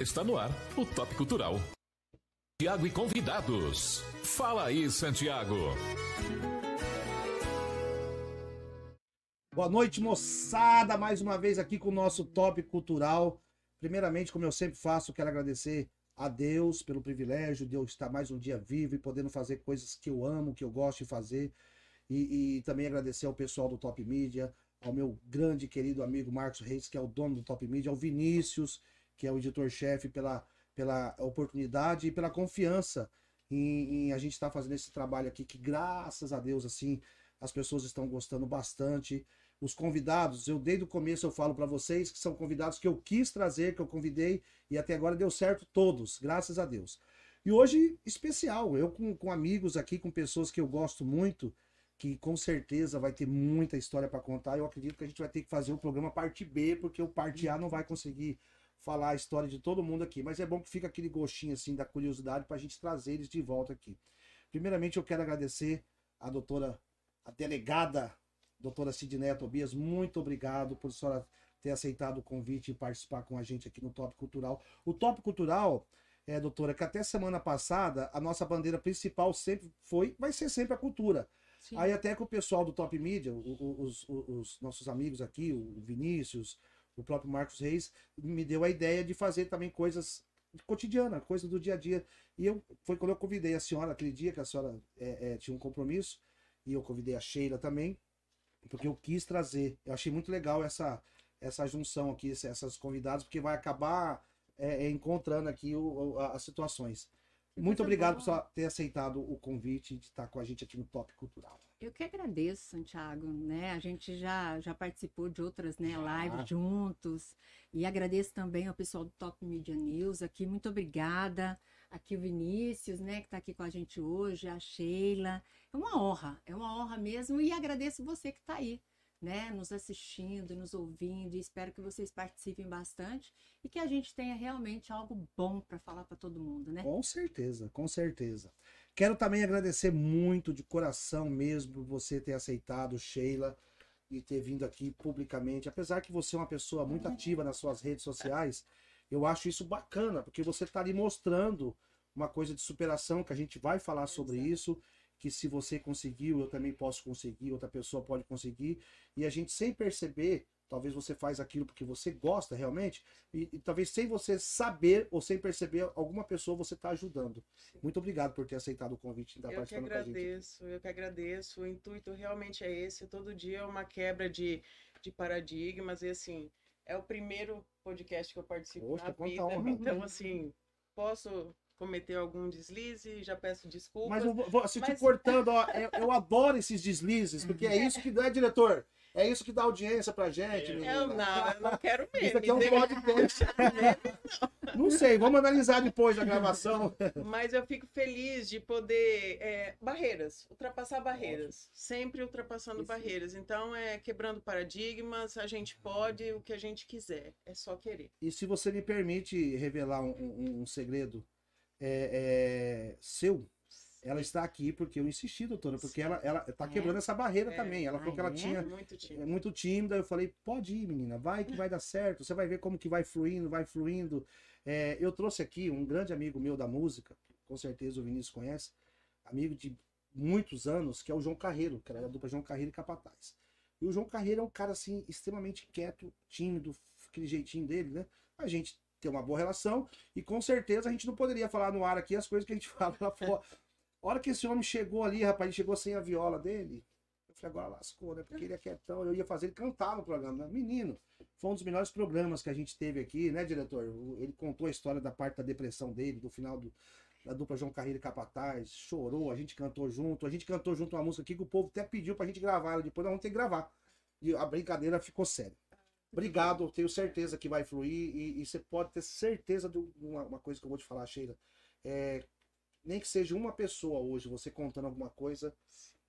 Está no ar o Top Cultural. Tiago e convidados. Fala aí, Santiago. Boa noite, moçada. Mais uma vez aqui com o nosso Top Cultural. Primeiramente, como eu sempre faço, quero agradecer a Deus pelo privilégio de eu estar mais um dia vivo e podendo fazer coisas que eu amo, que eu gosto de fazer. E, e também agradecer ao pessoal do Top Media, ao meu grande querido amigo Marcos Reis, que é o dono do Top Media, ao Vinícius, que é o editor-chefe, pela, pela oportunidade e pela confiança em, em a gente estar tá fazendo esse trabalho aqui, que graças a Deus, assim, as pessoas estão gostando bastante. Os convidados, eu desde o começo eu falo para vocês que são convidados que eu quis trazer, que eu convidei e até agora deu certo todos, graças a Deus. E hoje, especial, eu com, com amigos aqui, com pessoas que eu gosto muito, que com certeza vai ter muita história para contar. Eu acredito que a gente vai ter que fazer o programa parte B, porque o parte A não vai conseguir falar a história de todo mundo aqui. Mas é bom que fica aquele gostinho assim da curiosidade para a gente trazer eles de volta aqui. Primeiramente, eu quero agradecer a doutora, a delegada, doutora Sidneia Tobias. Muito obrigado por senhora ter aceitado o convite e participar com a gente aqui no Top Cultural. O Top Cultural é, doutora, que até semana passada a nossa bandeira principal sempre foi, vai ser sempre a cultura. Sim. Aí até que o pessoal do Top Media, os, os, os, nossos amigos aqui, o Vinícius, o próprio Marcos Reis, me deu a ideia de fazer também coisas cotidiana, coisa do dia a dia. E eu foi quando eu convidei a senhora aquele dia que a senhora é, é, tinha um compromisso e eu convidei a Sheila também, porque eu quis trazer. Eu achei muito legal essa essa junção aqui, essas convidadas, porque vai acabar é, é encontrando aqui o, as situações. Muito obrigado por ter aceitado o convite de estar com a gente aqui no Top Cultural. Eu que agradeço, Santiago, né? A gente já, já participou de outras né, lives juntos e agradeço também ao pessoal do Top Media News aqui. Muito obrigada. Aqui o Vinícius, né, que está aqui com a gente hoje, a Sheila. É uma honra, é uma honra mesmo e agradeço você que está aí né, nos assistindo, nos ouvindo, e espero que vocês participem bastante e que a gente tenha realmente algo bom para falar para todo mundo, né? Com certeza, com certeza. Quero também agradecer muito de coração mesmo você ter aceitado, Sheila, e ter vindo aqui publicamente. Apesar que você é uma pessoa muito uhum. ativa nas suas redes sociais, eu acho isso bacana, porque você está ali mostrando uma coisa de superação, que a gente vai falar sobre isso que se você conseguiu, eu também posso conseguir, outra pessoa pode conseguir, e a gente sem perceber, talvez você faz aquilo porque você gosta realmente, e, e talvez sem você saber ou sem perceber, alguma pessoa você está ajudando. Muito obrigado por ter aceitado o convite estar participando com a gente. Eu que agradeço, eu que agradeço. O intuito realmente é esse, todo dia é uma quebra de, de paradigmas, e assim, é o primeiro podcast que eu participo Poxa, na vida, então assim, posso cometer algum deslize, já peço desculpas. Mas eu vou, se mas... te cortando, ó, eu, eu, adoro esses deslizes, porque é isso que dá, diretor. É isso que dá audiência pra gente. Eu não, eu não quero mesmo. Isso aqui é um podcast. não sei, vamos analisar depois da gravação. Mas eu fico feliz de poder. É, barreiras, ultrapassar barreiras. Ótimo. Sempre ultrapassando isso. barreiras. Então, é quebrando paradigmas, a gente pode o que a gente quiser. É só querer. E se você me permite revelar um, um, um segredo é, é, seu, ela está aqui porque eu insisti, doutora, porque ela, ela tá quebrando é. essa barreira é. também. Ela falou que ela é? tinha muito tímida. muito tímida. Eu falei, pode ir, menina, vai que vai dar certo. Você vai ver como que vai fluindo, vai fluindo. É, eu trouxe aqui um grande amigo meu da música, com certeza o Vinícius conhece, amigo de muitos anos, que é o João Carreiro, que era da dupla João Carreiro e Capataz. E o João Carreiro é um cara assim, extremamente quieto, tímido, aquele jeitinho dele, né? A gente ter uma boa relação. E com certeza a gente não poderia falar no ar aqui as coisas que a gente fala lá fora. A hora que esse homem chegou ali, rapaz, ele chegou sem a viola dele. Eu falei, agora lascou, né? Porque ele é quietão. Eu ia fazer ele cantar no programa. Né? Menino, foi um dos melhores programas que a gente teve aqui, né, diretor? Ele contou a história da parte da depressão dele, do final do, da dupla João Carreiro e Capataz. Chorou, a gente cantou junto. A gente cantou junto uma música aqui que o povo até pediu pra gente gravar. Depois nós vamos ter que gravar. E a brincadeira ficou séria. Obrigado, tenho certeza que vai fluir e, e você pode ter certeza de uma, uma, coisa que eu vou te falar, Sheila. É, nem que seja uma pessoa hoje, você contando alguma coisa,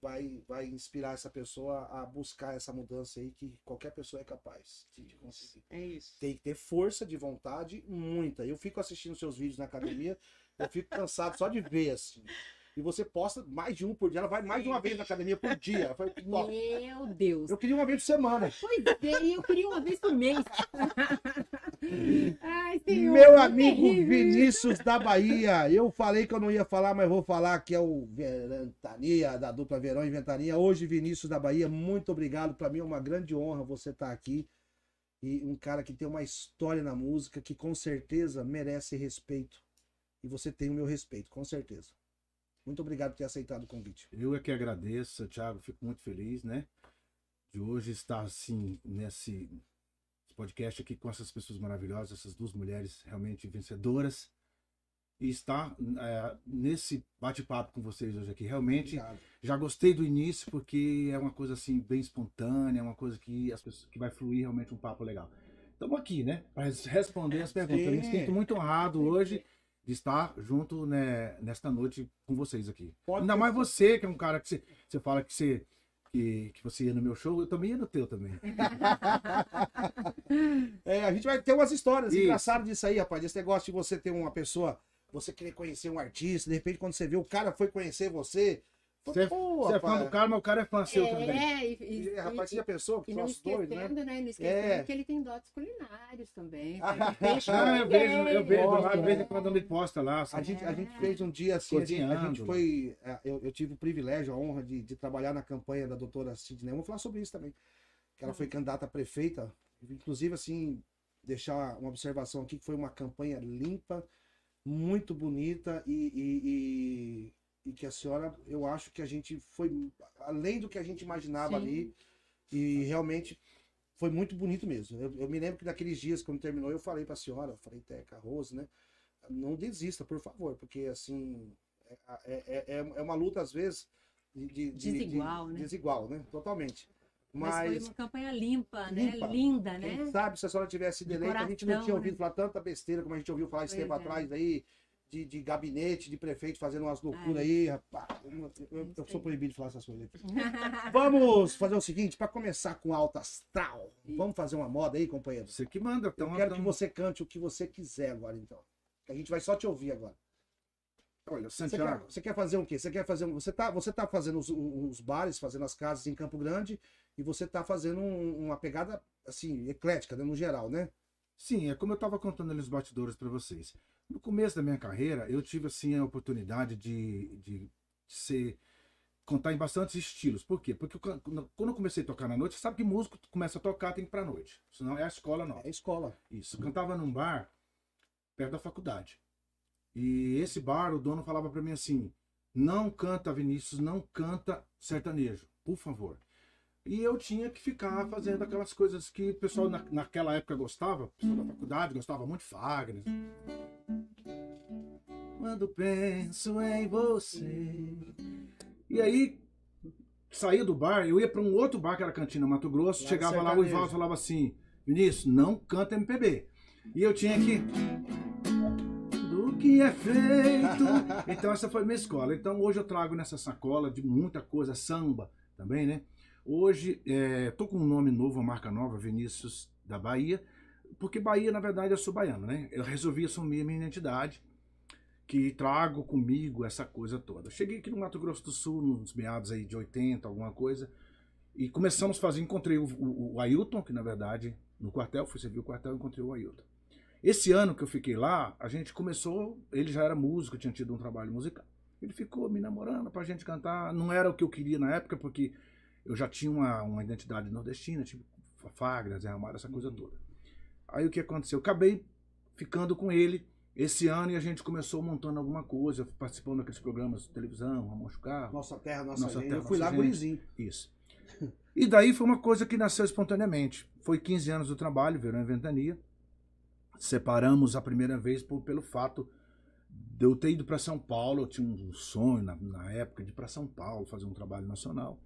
vai, vai inspirar essa pessoa a buscar essa mudança aí que qualquer pessoa é capaz de conseguir. É isso. Tem que ter força de vontade, muita. Eu fico assistindo seus vídeos na academia, eu fico cansado só de ver assim e você posta mais de um por dia. Ela vai mais de uma vez na academia por dia. Falei, Meu Deus. Eu queria uma vez por semana. Pois é, eu queria uma vez por mês. Ai, senhor. Meu amigo Vinícius da Bahia. Eu falei que eu não ia falar, mas vou falar que é o Ventania, da dupla Verão e Ventania. Hoje, Vinícius da Bahia, muito obrigado. Para mim é uma grande honra você estar tá aqui. E um cara que tem uma história na música que com certeza merece respeito. E você tem o meu respeito, com certeza. Muito obrigado por ter aceitado o convite. Eu é que agradeço, Thiago. Fico muito feliz, né? De hoje estar assim nesse podcast aqui com essas pessoas maravilhosas, essas duas mulheres realmente vencedoras. E estar é, nesse bate-papo com vocês hoje aqui. Realmente, Obrigado. já gostei do início, porque é uma coisa assim, bem espontânea, é uma coisa que, as pessoas, que vai fluir realmente um papo legal. Estamos aqui, né? Para responder as perguntas. Eu me sinto muito honrado hoje de estar junto né, nesta noite com vocês aqui. Pode Ainda mais você, que é um cara que você, você fala que você que, que você ia no meu show, eu também ia no teu também. é, a gente vai ter umas histórias Isso. engraçadas disso aí, rapaz. Esse negócio de você ter uma pessoa, você querer conhecer um artista, de repente quando você vê o cara foi conhecer você, você, você é fã do cara, mas o cara é fã seu é, também. É, e, e, e, rapaz, você já pensou que e não esquecendo, doido, né? né? Não esquecendo é. que ele tem dotes culinários também. Ah, eu vejo, eu vejo lá, de vez em quando ele posta lá. A gente, a gente fez um dia assim, a gente, a gente foi. É, eu, eu, tive o privilégio, a honra de, de trabalhar na campanha da doutora Sidney. Vamos falar sobre isso também. Que ela foi uhum. candidata a prefeita. Inclusive, assim, deixar uma observação aqui, que foi uma campanha limpa, muito bonita e, e e que a senhora, eu acho que a gente foi além do que a gente imaginava Sim. ali e realmente foi muito bonito mesmo. Eu, eu, me lembro que naqueles dias, quando terminou, eu falei para a senhora, eu falei, Teca, Rose, né? Não desista, por favor, porque assim, é, é, é, é uma luta às vezes de, de desigual, de, né? Desigual, né? Totalmente. Mas, Mas, foi uma campanha limpa, né? limpa. né? Linda, né? Quem sabe se a senhora tivesse de eleita, a gente não tinha ouvido né? falar tanta besteira como a gente ouviu falar esse tempo é. atrás aí, de, de gabinete, de prefeito fazendo umas loucuras é. aí, rapaz. Eu, eu, eu, sou proibido de falar essas coisas. vamos fazer o seguinte, para começar com alta astral, vamos fazer uma moda aí, companheiro? Você que manda. Então, eu quero que você cante o que você quiser agora, então. A gente vai só te ouvir agora. Olha, Santiago. Você quer, você quer fazer o quê? Você quer fazer você tá, você tá fazendo os, os, bares, fazendo as casas em Campo Grande e você tá fazendo um, uma pegada assim eclética, né, no geral, né? Sim, é como eu estava contando ali os batidores para vocês. No começo da minha carreira, eu tive assim a oportunidade de, de ser contar em bastantes estilos. Por quê? Porque quando eu comecei a tocar na noite, sabe que músico começa a tocar tem que ir pra noite. Senão é a escola não. É a escola. Isso. Eu cantava num bar perto da faculdade. E esse bar, o dono falava para mim assim: "Não canta Vinícius, não canta sertanejo, por favor". E eu tinha que ficar fazendo aquelas coisas que o pessoal na, naquela época gostava, o pessoal da faculdade gostava muito de Fagner. Quando penso em você. E aí, saía do bar, eu ia para um outro bar que era Cantina Mato Grosso, lá chegava lá, o Ivaldo falava assim: Vinícius, não canta MPB. E eu tinha que. Do que é feito. Então, essa foi minha escola. Então, hoje eu trago nessa sacola de muita coisa, samba também, né? Hoje estou é, com um nome novo, uma marca nova, Vinícius da Bahia, porque Bahia, na verdade, eu sou baiano, né? Eu resolvi assumir a minha identidade, que trago comigo essa coisa toda. Cheguei aqui no Mato Grosso do Sul, nos meados aí de 80, alguma coisa, e começamos a fazer, encontrei o, o, o Ailton, que na verdade, no quartel, fui servir o quartel, encontrei o Ailton. Esse ano que eu fiquei lá, a gente começou, ele já era músico, tinha tido um trabalho musical. Ele ficou me namorando pra gente cantar, não era o que eu queria na época, porque eu já tinha uma, uma identidade nordestina, tipo Fagner, Zé Ramalho, essa coisa toda. Aí o que aconteceu? Eu acabei ficando com ele esse ano e a gente começou montando alguma coisa, participando daqueles programas de televisão, Ramon Carro. Nossa Terra, Nossa, nossa gente. Terra, eu fui lá gente. gurizinho. Isso. E daí foi uma coisa que nasceu espontaneamente. Foi 15 anos do trabalho, Verão em Ventania. Separamos a primeira vez por, pelo fato de eu ter ido para São Paulo. Eu tinha um sonho na, na época de ir para São Paulo fazer um trabalho nacional.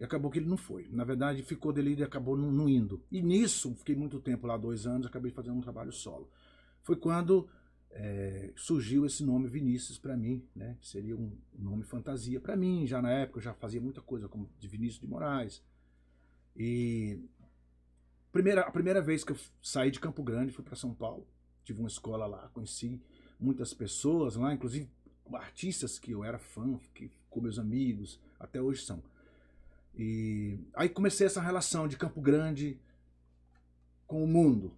E acabou que ele não foi. Na verdade, ficou dele e acabou não, não, indo. E nisso, fiquei muito tempo lá, dois anos, acabei fazendo um trabalho solo. Foi quando é, surgiu esse nome Vinícius para mim, né? Seria um nome fantasia para mim. Já na época eu já fazia muita coisa como de Vinícius de Moraes. E primeira, a primeira vez que eu saí de Campo Grande fui para São Paulo. Tive uma escola lá, conheci muitas pessoas lá, inclusive artistas que eu era fã, que com meus amigos, até hoje são. E aí comecei essa relação de Campo Grande com o mundo.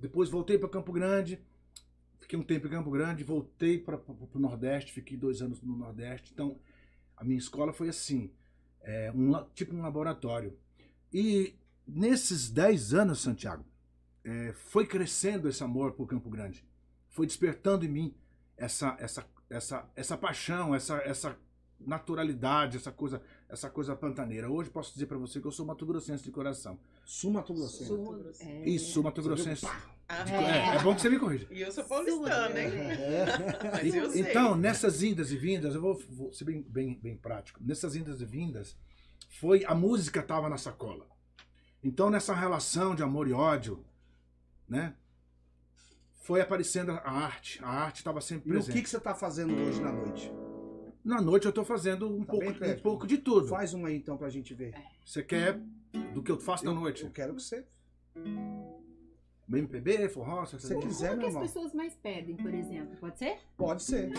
depois voltei para Campo Grande, fiquei um tempo em Campo Grande, voltei para o Nordeste, fiquei dois anos no Nordeste. Então, a minha escola foi assim, é, um, tipo um laboratório. E nesses dez anos, Santiago, é, foi crescendo esse amor por Campo Grande. Foi despertando em mim essa, essa, essa, essa paixão, essa, essa naturalidade, essa coisa, essa coisa pantaneira. Hoje posso dizer para você que eu sou Mato Grossense de coração. Sul Mato Grossense. Sul, é. Isso, Mato Grossense. Ah, é. é, bom que você me corrija. E eu sou paulistana, hein? É. Mas eu sei. Então, nessas indas e vindas, eu vou, vou ser bem, bem, bem prático. Nessas indas e vindas, foi a música estava na sacola. Então, nessa relação de amor e ódio, né? Foi aparecendo a arte. A arte estava sempre presente. E o que, que você está fazendo hoje na noite? Na noite eu estou fazendo um, tá pouco, um pouco de tudo. Faz uma aí então pra gente ver. Você quer do que eu faço eu, na noite? Eu quero que você. MPB, forró, se você quiser, O que as pessoas mais pedem, por exemplo? Pode ser? Pode ser.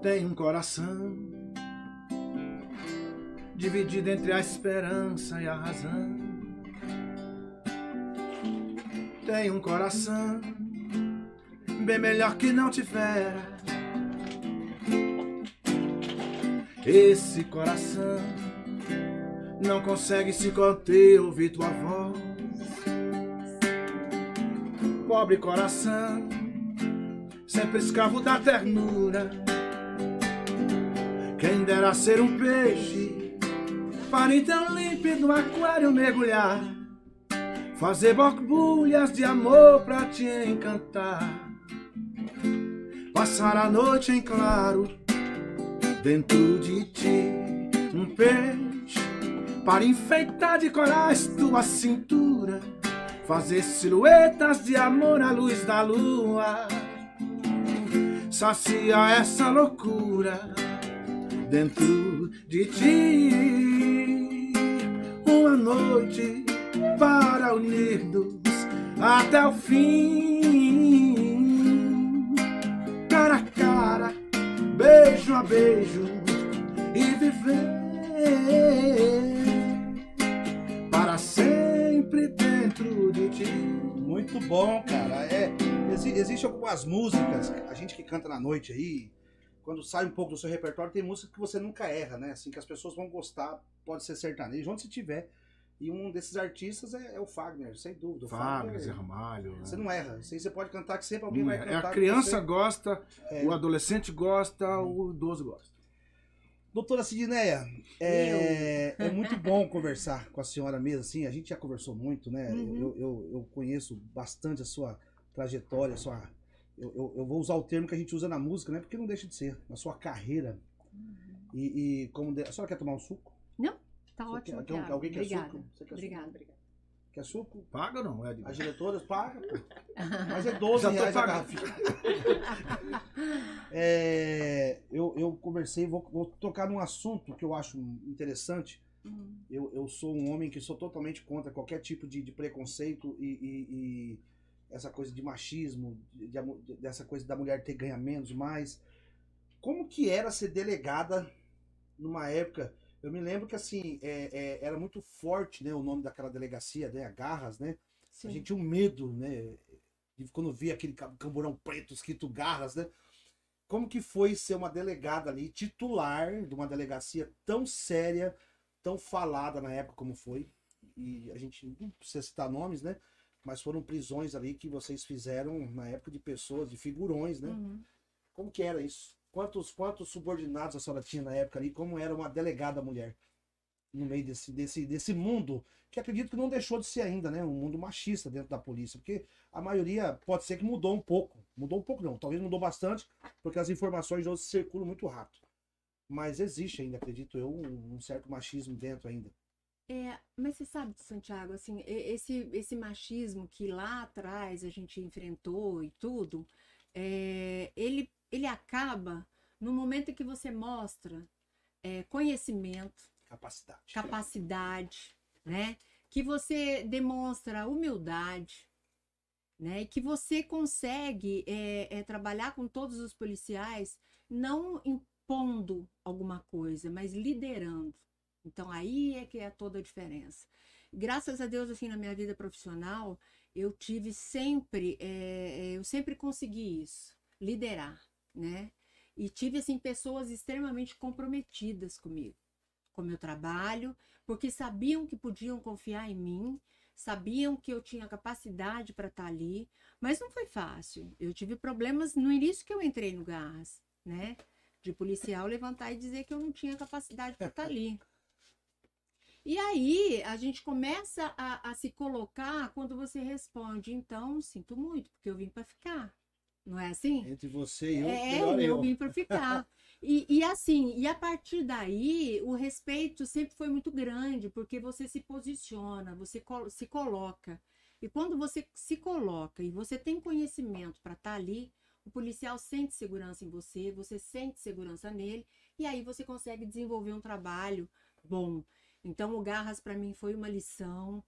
Tem um coração dividido entre a esperança e a razão. Tem um coração bem melhor que não tivera. Esse coração não consegue se conter, ouvir tua voz. Pobre coração, sempre escravo da ternura. Quem dera ser um peixe, para então límpido aquário mergulhar. Fazer borbulhas de amor pra te encantar. Passar a noite em claro dentro de ti, um peixe para enfeitar de corais tua cintura, fazer silhuetas de amor à luz da lua. Sacia essa loucura dentro de ti, uma noite para unir-nos até o fim beijo a beijo e viver para sempre dentro de ti. Muito bom, cara. É, exi Existem algumas músicas, a gente que canta na noite aí, quando sai um pouco do seu repertório, tem música que você nunca erra, né? Assim, que as pessoas vão gostar, pode ser sertanejo, onde você tiver. E um desses artistas é, é o Fagner, sem dúvida. O Fagner, Zé Ramalho. Você não erra. Isso aí você pode cantar que sempre alguém não vai cantar. É, a criança gosta, é. o adolescente gosta, o idoso gosta. Doutora Sidneia, é, é, muito bom conversar com a senhora mesmo, assim, a gente já conversou muito, né? Uhum. Eu, eu, eu, conheço bastante a sua trajetória, a sua. Eu, eu, eu, vou usar o termo que a gente usa na música, né? Porque não deixa de ser, na sua carreira. Uhum. E, e, como. De... A senhora quer tomar um suco? Não. Tá ótimo. Quer, alguém quer Obrigada. suco? Você quer Obrigada. Suco? Obrigada. Quer suco? Paga ou não, Ed? As diretoras pagam. Mas é 12 Já reais a garrafinha. é, eu, eu conversei, vou, vou tocar num assunto que eu acho interessante. Uhum. Eu, eu sou um homem que sou totalmente contra qualquer tipo de, de preconceito e, e, e, essa coisa de machismo, de, de, dessa coisa da mulher ter ganha menos, mais. Como que era ser delegada numa época eu me lembro que assim, é, é, era muito forte, né, o nome daquela delegacia, né, a Garras, né? Sim. A gente tinha um medo, né, de quando via aquele camburão preto escrito Garras, né? Como que foi ser uma delegada ali, titular de uma delegacia tão séria, tão falada na época como foi? E a gente não precisa citar nomes, né? Mas foram prisões ali que vocês fizeram na época de pessoas, de figurões, né? Uhum. Como que era isso? Quantos, quantos subordinados a senhora tinha na época ali? Como era uma delegada mulher? No meio desse, desse, desse mundo, que acredito que não deixou de ser ainda, né? Um mundo machista dentro da polícia. Porque a maioria pode ser que mudou um pouco. Mudou um pouco, não. Talvez mudou bastante, porque as informações hoje circulam muito rápido. Mas existe ainda, acredito eu, um certo machismo dentro ainda. É, mas você sabe, Santiago, assim, esse, esse machismo que lá atrás a gente enfrentou e tudo, é, ele ele acaba no momento em que você mostra é, conhecimento, capacidade, capacidade, né? Que você demonstra humildade, né? E que você consegue é, é, trabalhar com todos os policiais, não impondo alguma coisa, mas liderando. Então aí é que é toda a diferença. graças a Deus, assim, na minha vida profissional, eu tive sempre, é, eu sempre consegui isso, liderar, né? E tive, assim, pessoas extremamente comprometidas comigo, com meu trabalho, porque sabiam que podiam confiar em mim, sabiam que eu tinha capacidade para estar tá ali, mas não foi fácil. Eu tive problemas no início que eu entrei no Garras, né? De policial levantar e dizer que eu não tinha capacidade para estar tá ali. E aí a gente começa a, a, se colocar quando você responde, então sinto muito, porque eu vim para ficar. Não é assim? Entre você e eu, é, eu, eu vim para ficar. E, e, assim, e a partir daí, o respeito sempre foi muito grande, porque você se posiciona, você se coloca. E quando você se coloca e você tem conhecimento para estar tá ali, o policial sente segurança em você, você sente segurança nele, e aí você consegue desenvolver um trabalho bom. Então, o Garras para mim foi uma lição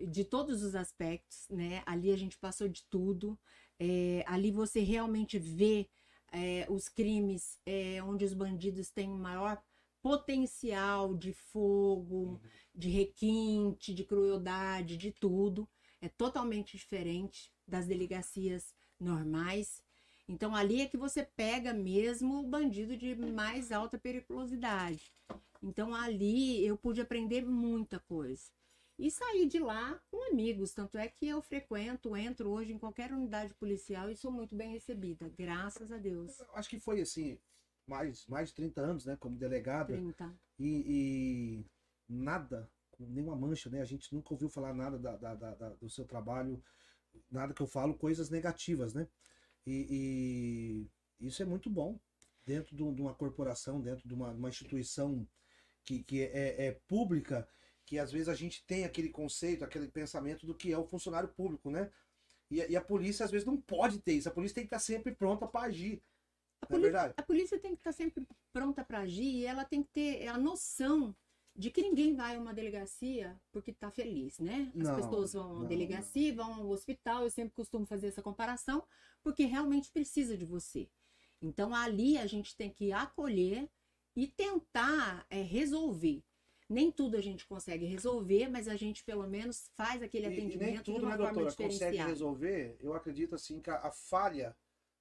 de todos os aspectos, né? Ali a gente passou de tudo. É, ali você realmente vê é, os crimes é, onde os bandidos têm maior potencial de fogo, uhum. de requinte, de crueldade, de tudo. É totalmente diferente das delegacias normais. Então ali é que você pega mesmo o bandido de mais alta periculosidade. Então ali eu pude aprender muita coisa. E saí de lá com amigos, tanto é que eu frequento, entro hoje em qualquer unidade policial e sou muito bem recebida, graças a Deus. Eu acho que foi assim, mais, mais de 30 anos, né, como delegada. 30. E, e nada, nenhuma mancha, né? A gente nunca ouviu falar nada da, da, da, do seu trabalho, nada que eu falo, coisas negativas, né? E, e isso é muito bom dentro de uma corporação, dentro de uma, uma instituição que, que é, é, pública, que às vezes a gente tem aquele conceito, aquele pensamento do que é o funcionário público, né? E, e a polícia às vezes não pode ter isso, a polícia tem que estar sempre pronta para agir. A, é polícia, a polícia tem que estar sempre pronta para agir e ela tem que ter a noção de que ninguém vai a uma delegacia porque está feliz, né? As não, pessoas vão à delegacia, não. vão ao hospital, eu sempre costumo fazer essa comparação, porque realmente precisa de você. Então ali a gente tem que acolher e tentar é, resolver. Nem tudo a gente consegue resolver, mas a gente pelo menos faz aquele atendimento e nem tudo, de uma né, forma doutora, consegue resolver. Eu acredito assim que a, a, falha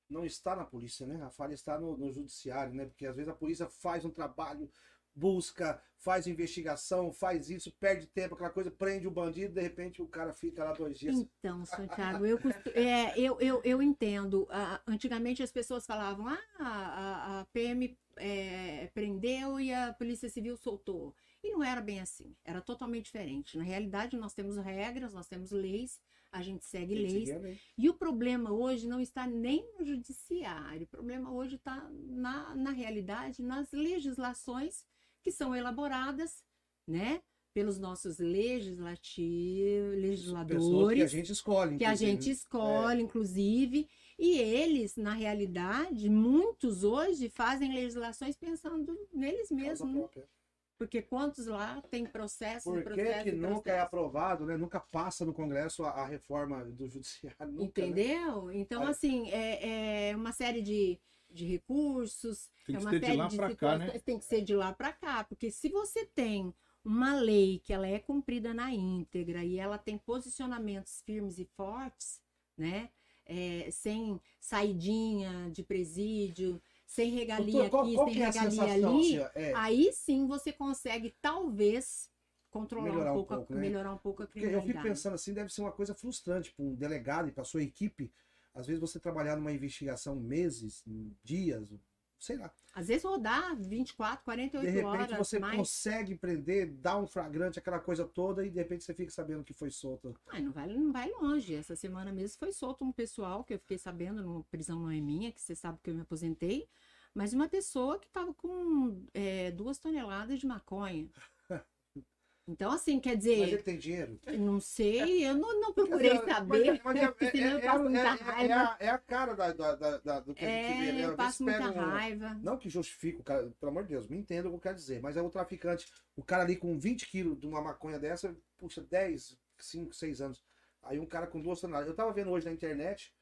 não está na polícia, né? A falha está no, no judiciário, né? Porque às vezes a polícia faz um trabalho busca, faz investigação, faz isso, perde tempo, aquela coisa, prende o bandido, de repente o cara fica lá dois dias. Então, Santiago, eu, é, eu, eu, eu entendo. Uh, antigamente as pessoas falavam, ah, a, a PM é, prendeu e a Polícia Civil soltou. E não era bem assim, era totalmente diferente. Na realidade, nós temos regras, nós temos leis, a gente segue leis. E o problema hoje não está nem no judiciário, o problema hoje está, na, na realidade, nas legislações que são elaboradas, né? Pelos nossos legislativos, legisladores. que a gente escolhe. Que a gente né? escolhe, é. inclusive. E eles, na realidade, muitos hoje fazem legislações pensando neles mesmos. Porque quantos lá tem processo Por que, processo, que nunca é aprovado, né? Nunca passa no Congresso a, a reforma do judiciário. Nunca, né? Entendeu? Né? Então, assim, é, é uma série de de recursos. Tem que é uma ser de lá para cá, né? Tem que ser de lá para cá, porque se você tem uma lei que ela é cumprida na íntegra e ela tem posicionamentos firmes e fortes, né? É, sem saidinha de presídio, sem regalia Doutor, aqui, qual, sem é regalia ali, é. aí sim você consegue talvez controlar melhorar um pouco, um pouco a, né? melhorar um pouco a criminalidade. eu fico pensando assim, deve ser uma coisa frustrante para um delegado e para sua equipe às vezes você trabalhar numa investigação meses, dias, sei lá. Às vezes rodar 24, 48 horas. De repente horas, você mais... consegue prender, dar um flagrante, aquela coisa toda, e de repente você fica sabendo que foi solto. Ah, não vai, não vai longe. Essa semana mesmo foi solto um pessoal que eu fiquei sabendo, no prisão não é minha, que você sabe que eu me aposentei, mas uma pessoa que estava com é, duas toneladas de maconha. Então, assim, quer dizer. Mas ele tem dinheiro? Não sei, eu não, não procurei saber. Mas, mas é, senão eu passo muita raiva. É a, é a cara da, da, da, do que é, a gente vê, né? Eu passo muita um, raiva. Não que justifique o cara, pelo amor de Deus, me entenda o que eu quero dizer, mas é o traficante, o cara ali com 20 quilos de uma maconha dessa, puxa, 10, 5, 6 anos. Aí um cara com duas toneladas. Eu tava vendo hoje na internet,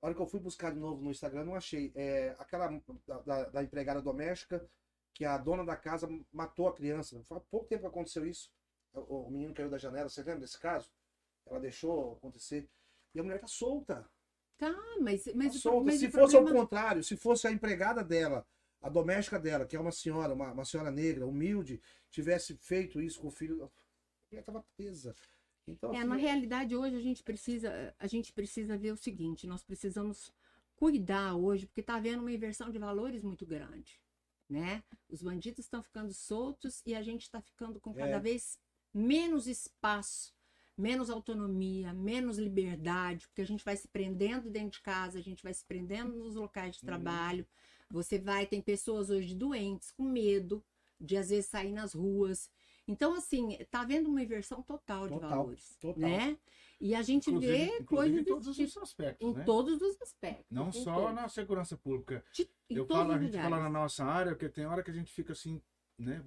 a hora que eu fui buscar de novo no Instagram, não achei. É, aquela da, da, da empregada doméstica que a dona da casa matou a criança. Faz pouco tempo que aconteceu isso. o menino caiu da janela, você lembra desse caso? Ela deixou acontecer. E a mulher tá solta. Tá, mas. mas, tá solta. mas se fosse problema... ao contrário, se fosse a empregada dela, a doméstica dela, que é uma senhora, uma, uma senhora negra, humilde, tivesse feito isso com o filho, a mulher tava presa. Então, é, assim, na realidade, hoje a gente precisa, a gente precisa ver o seguinte, nós precisamos cuidar hoje, porque está havendo uma inversão de valores muito grande, né? Os bandidos estão ficando soltos e a gente está ficando com cada É. vez menos espaço, menos autonomia, menos liberdade, porque a gente vai se prendendo dentro de casa, a gente vai se prendendo nos locais de Uhum. trabalho. Você vai, tem pessoas hoje doentes, com medo de às vezes sair nas ruas. Então, assim, tá havendo uma inversão total de Total, valores, total. né? E a gente Inclusive, vê inclusive coisas em todos tipo os aspectos, em né? todos os aspectos. Não só todos. na segurança pública. De- em Eu todos falo, a gente fala na nossa área, porque tem hora que a gente fica assim, né?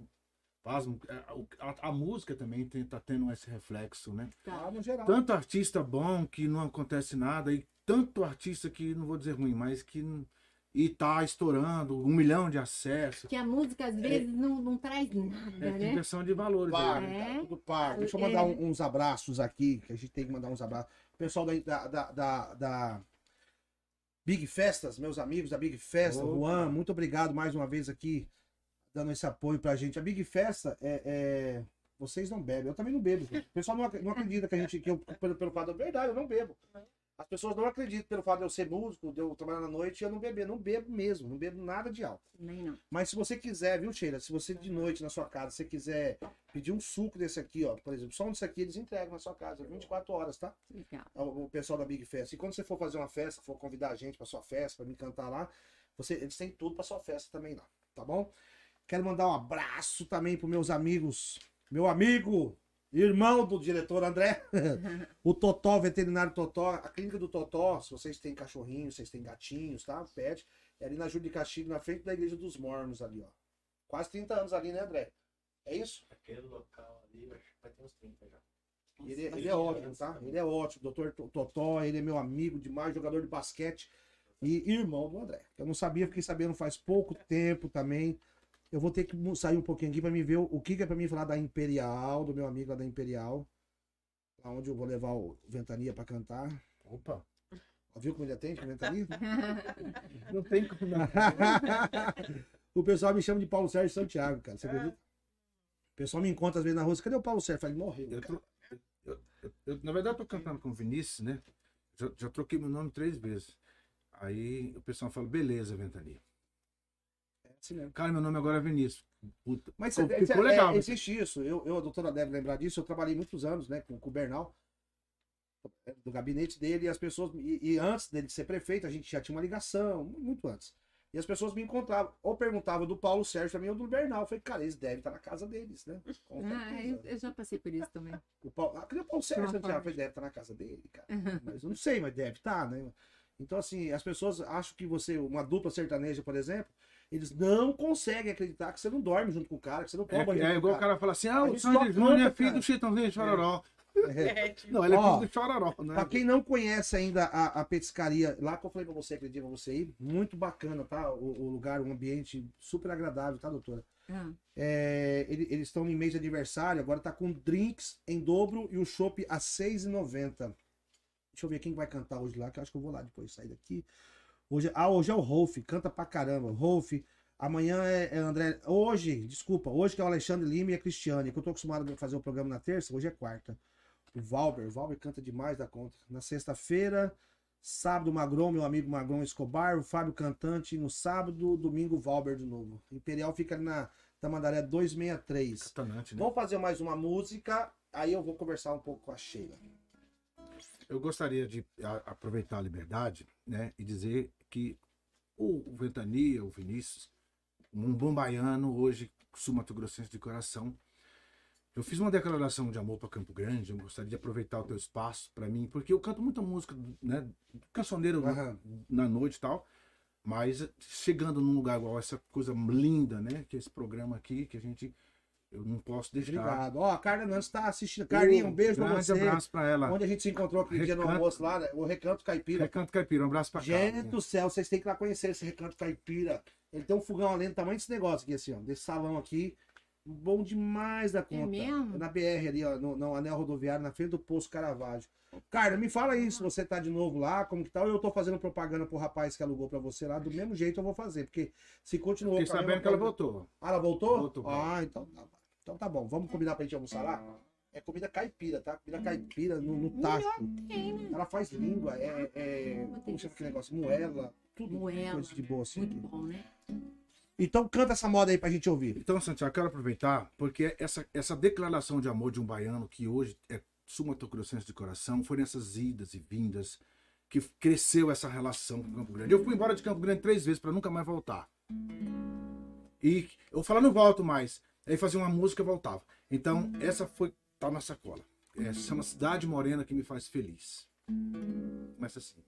Pasmo. A, o- a- a música também tem, tá tendo esse reflexo, né? Tá. Ah, no geral. Tanto artista bom que não acontece nada, e tanto artista que, não vou dizer ruim, mas que. n- E tá estourando, um milhão de acessos. Que a música às vezes não, não traz nada, É né? inversão de valores. Né? É. tá tudo par. Deixa eu É. mandar um- uns abraços aqui, que a gente tem que mandar uns abraços. O pessoal da, da, da, da- Big Festas, meus amigos da Big Festa, Opa. Juan, muito obrigado mais uma vez aqui, dando esse apoio pra gente. A Big Festa é. é- Vocês não bebem, eu também não bebo. O pessoal não, não acredita que a gente, que eu, pelo, pelo fato da verdade, eu não bebo. As pessoas não acreditam pelo fato de eu ser músico, de eu trabalhar na noite e eu não beber. Não bebo mesmo, não bebo nada de álcool. Nem não. Mas se você quiser, viu, Sheila? Se você de noite na sua casa, você quiser pedir um suco desse aqui, ó, por exemplo, só um desse aqui eles entregam na sua casa, 24 horas, tá? Legal. O, pessoal da Big Festa. E quando você for fazer uma festa, for convidar a gente pra sua festa, pra me cantar lá, você, eles têm tudo pra sua festa também lá, tá bom? Quero mandar um abraço também pros meus amigos, meu amigo, irmão do diretor André, o Totó, veterinário Totó, a clínica do Totó, se vocês têm cachorrinhos, vocês têm gatinhos, tá? Pet, é ali na Júlia de Castilho, na frente da Igreja dos Mormons ali, ó. Quase 30 anos ali, né, André? É isso? Aquele local ali, acho que vai ter uns 30 já. Ele, ele é ótimo, tá? Ele é ótimo. Doutor Totó, ele é meu amigo demais, jogador de basquete e irmão do André. Eu não sabia, fiquei sabendo faz pouco tempo também. Eu vou ter que sair um pouquinho aqui pra me ver o, o que, que é pra mim falar da Imperial, do meu amigo lá da Imperial. Onde eu vou levar o Ventania pra cantar. Opa, Viu como ele atende com o Ventania? não tem como não. o pessoal me chama de Paulo Sérgio Santiago, cara. Você acredita? O pessoal me encontra às vezes na rua. Cadê o Paulo Sérgio? Falei, morreu. Eu cara. tô- eu- eu- eu- na verdade, eu tô cantando com o Vinícius, né? Já, já troquei meu nome três vezes. Aí o pessoal fala, beleza, Ventania. É assim mesmo. Cara, meu nome agora é Vinícius. Puta, Mas ficou, é- ficou é- legal. é- existe isso. Eu, eu, a doutora deve lembrar disso. Eu trabalhei muitos anos, né, com, com o Bernal, do gabinete dele, e as pessoas. E, e antes dele ser prefeito, a gente já tinha uma ligação, muito antes. E as pessoas me encontravam, ou perguntavam do Paulo Sérgio também, ou do Bernal. Eu falei, cara, eles devem estar na casa deles, né? Ah, eu, eu já passei por isso também. O Paulo, ah, o Paulo Sérgio? Parte. falei, deve estar na casa dele, cara. Mas eu não sei, mas deve estar, né? Então, assim, as pessoas acham que você, uma dupla sertaneja, por exemplo, eles não conseguem acreditar que você não dorme junto com o cara, que você não toma É, junto é com igual o cara fala assim: ah, o Sandy Júnior é filho do Chitãozinho de Chororó. É, tipo, Não, ele é Ó, filho do Chororó, né? Pra quem não conhece ainda a, a petiscaria, lá que eu falei pra você, aquele dia pra você ir, muito bacana, tá? O, o lugar, um ambiente super agradável, tá, doutora? Ah, É, ele- eles estão em mês de aniversário, agora tá com drinks em dobro e o chopp a R$ 6,90. Deixa eu ver quem vai cantar hoje lá, que eu acho que eu vou lá depois sair daqui. Hoje, ah, hoje é o Rolf, canta pra caramba. Rolf, amanhã é, é André. Hoje, desculpa, hoje que é o Alexandre Lima e a Cristiane, que eu tô acostumado a fazer o programa na terça, hoje é quarta. O Valber, o Valber canta demais da conta. Na sexta-feira, sábado, Magron, meu amigo Magron Escobar, o Fábio Cantante no sábado, domingo, Valber de novo. Imperial fica ali na Tamandaré 263. Catanante, né? Vamos fazer mais uma música, aí eu vou conversar um pouco com a Sheila. Eu gostaria de aproveitar a liberdade, né, e dizer que o, Ventania, o Vinícius, um bom baiano, hoje sul-mato grossense de coração, eu fiz uma declaração de amor para Campo Grande, eu gostaria de aproveitar o teu espaço para mim, porque eu canto muita música, né, cancioneiro na- Aham. na noite e tal, mas chegando num lugar igual essa coisa linda, né, que é esse programa aqui, que a gente, eu não posso deixar. Obrigado. Ó, a Carla Nantes tá assistindo. Carlinha, um beijo pra Grande você. abraço para ela. Onde a gente se encontrou aquele dia no Recanto- almoço lá, né? o Recanto Caipira. Recanto Caipira, um abraço para Gente do céu, vocês têm que ir lá conhecer esse Recanto Caipira. Ele tem um fogão além do tamanho desse negócio aqui, assim, ó. Desse salão aqui. Bom demais da conta. mesmo? Na BR ali, ó, no, no anel rodoviário, na frente do Poço Caravaggio. Cara, me fala aí se você tá de novo lá, como que tá, ou eu tô fazendo propaganda pro rapaz que alugou pra você lá, do mesmo jeito eu vou fazer, porque se continuou... Fiquei sabendo que ela voltou. Ah, ela voltou? Voltou, Ah, então tá, então tá bom. Vamos combinar pra gente almoçar lá? É comida caipira, tá? Comida caipira no, no tacho. Tem, né? Ela faz língua, é, é. Como chama aquele negócio? Moela. Tudo Moela. coisa de boa assim. Muito bom, né? Então canta essa moda aí pra gente ouvir. Então, Santiago, eu quero aproveitar, porque essa, essa declaração de amor de um baiano, que hoje é sumatogrossense de coração, foi nessas idas e vindas que cresceu essa relação com Campo Grande. Eu fui embora de Campo Grande três vezes para nunca mais voltar. E eu falava, não volto mais. Aí fazia uma música e voltava. Então, essa foi, tá na sacola. É, chama Cidade Morena que me faz feliz. Começa assim.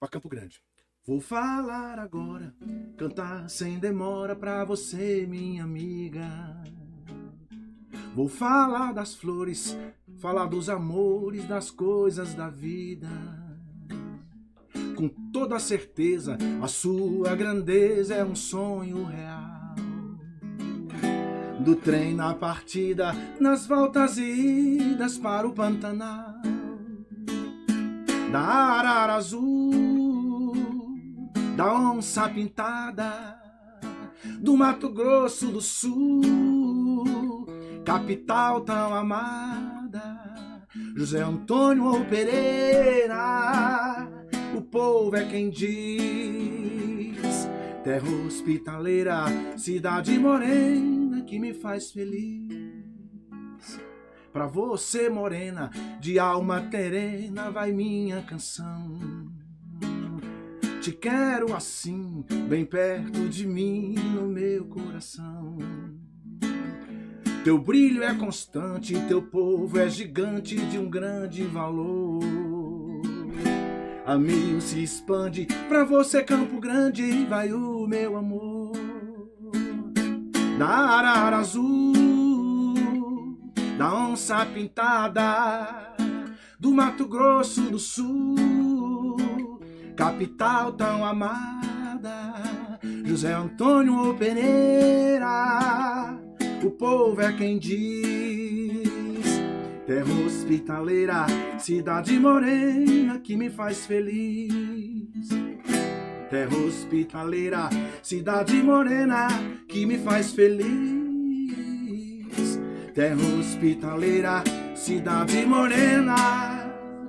Pra Campo Grande. Vou falar agora, cantar sem demora pra você, minha amiga. Vou falar das flores, falar dos amores, das coisas da vida. Com toda certeza, a sua grandeza é um sonho real. Do trem na partida, nas voltas e idas para o Pantanal. Da arara azul, da onça pintada, do Mato Grosso do Sul, capital tão amada, José Antônio ou Pereira, o povo é quem diz, terra hospitaleira, cidade morena que me faz feliz. Pra você, morena, de alma terena, vai minha canção. Te quero assim, bem perto de mim, no meu coração. Teu brilho é constante, teu povo é gigante de um grande valor. A mil se expande, pra você, Campo Grande, vai o meu amor. Da arara azul, da onça pintada, do Mato Grosso do Sul, capital tão amada, José Antônio Pereira, o povo é quem diz, terra hospitaleira, cidade morena que me faz feliz. Terra hospitaleira, cidade morena que me faz feliz. Terra hospitaleira, cidade morena,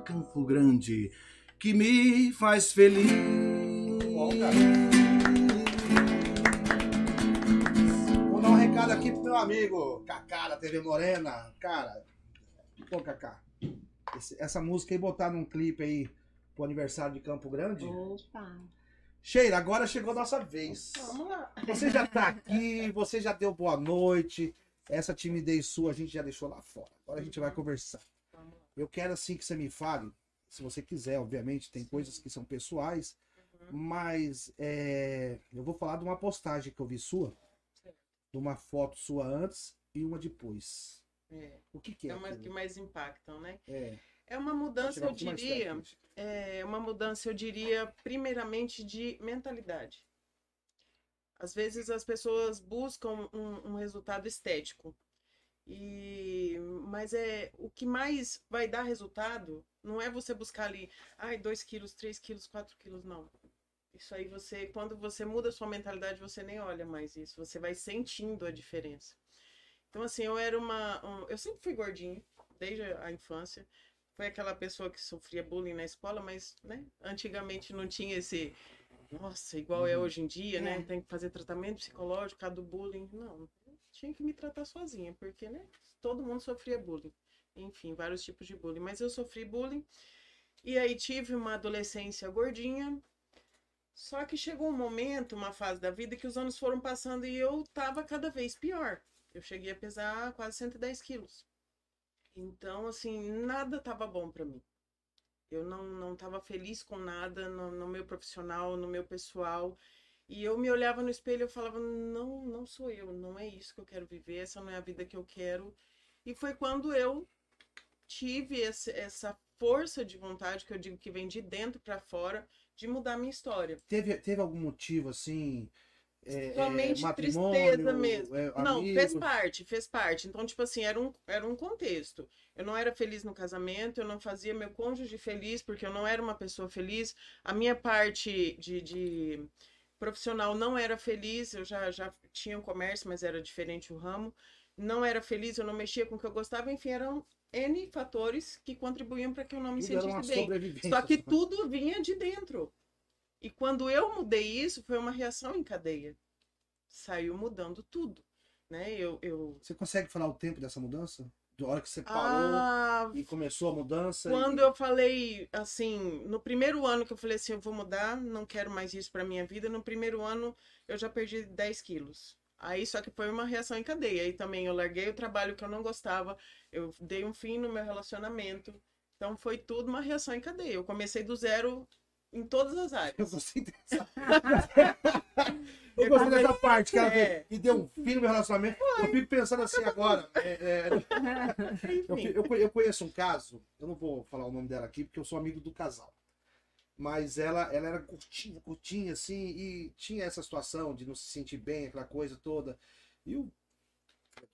Campo Grande que me faz feliz. Vou dar um recado aqui pro meu amigo Kaká da TV Morena. Cara, pô, esse- essa música aí botar num clipe aí pro aniversário de Campo Grande. Opa! Sheila, agora chegou a nossa vez. Vamos lá. Você já tá aqui, você já deu boa noite. Essa timidez sua a gente já deixou lá fora. Agora a gente vai conversar. Eu quero assim que você me fale, se você quiser, obviamente, tem coisas que são pessoais, mas é, eu vou falar de uma postagem que eu vi sua, de uma foto sua antes e uma depois. É, O que, que é? é uma que mais impactam, né? É, É uma mudança, eu diria, é uma mudança, eu diria, primeiramente de mentalidade. Às vezes as pessoas buscam um, um resultado estético. E mas é o que mais vai dar resultado não é você buscar ali, ai, 2 quilos, 3 quilos, 4 quilos, não. Isso aí você, quando você muda a sua mentalidade, você nem olha mais isso, você vai sentindo a diferença. Então, assim, eu era uma. um- eu sempre fui gordinha, desde a infância. Foi aquela pessoa que sofria bullying na escola, mas, né, antigamente não tinha esse. Nossa, igual é Uhum. hoje em dia, né? É. Tem que fazer tratamento psicológico, causa do bullying. Não, tinha que me tratar sozinha, porque, né, todo mundo sofria bullying. Enfim, vários tipos de bullying. Mas eu sofri bullying. E aí tive uma adolescência gordinha. Só que chegou um momento, uma fase da vida, que os anos foram passando e eu tava cada vez pior. Eu cheguei a pesar quase 110 quilos. Então, assim, nada tava bom pra mim. Eu não, não tava feliz com nada no, no meu profissional, no meu pessoal. E eu me olhava no espelho e falava, não, não sou eu, não é isso que eu quero viver, essa não é a vida que eu quero. E foi quando eu tive esse- essa força de vontade, que eu digo que vem de dentro pra fora, de mudar minha história. Teve, teve algum motivo assim? É, Somente é, tristeza mesmo. É, não, fez parte, fez parte. Então, tipo assim, era um, era um contexto. Eu não era feliz no casamento, eu não fazia meu cônjuge feliz, porque eu não era uma pessoa feliz. A minha parte de, de profissional não era feliz, eu já, já tinha um comércio, mas era diferente o ramo. Não era feliz, eu não mexia com o que eu gostava, enfim, eram N fatores que contribuíam para que eu não me sentisse bem. Só que tudo vinha de dentro. E quando eu mudei isso, foi uma reação em cadeia. Saiu mudando tudo. Né? Eu, eu... Você consegue falar o tempo dessa mudança? Da hora que você parou Ah, e começou a mudança? quando e... eu falei, assim, no primeiro ano que eu falei assim, eu vou mudar, não quero mais isso pra minha vida, no primeiro ano eu já perdi 10 quilos. Aí só que foi uma reação em cadeia. Aí também eu larguei o trabalho que eu não gostava, eu dei um fim no meu relacionamento. Então foi tudo uma reação em cadeia. Eu comecei do zero em todas as Eu áreas. gostei dessa... eu gostei dessa parte que ela É. E deu um fim no meu relacionamento. Eu fico pensando assim agora. é, é, eu, Enfim. eu, eu conheço um caso, eu não vou falar o nome dela aqui, porque eu sou amigo do casal. Mas ela, ela era curtinha, curtinha, assim, e tinha essa situação de não se sentir bem, aquela coisa toda. E o.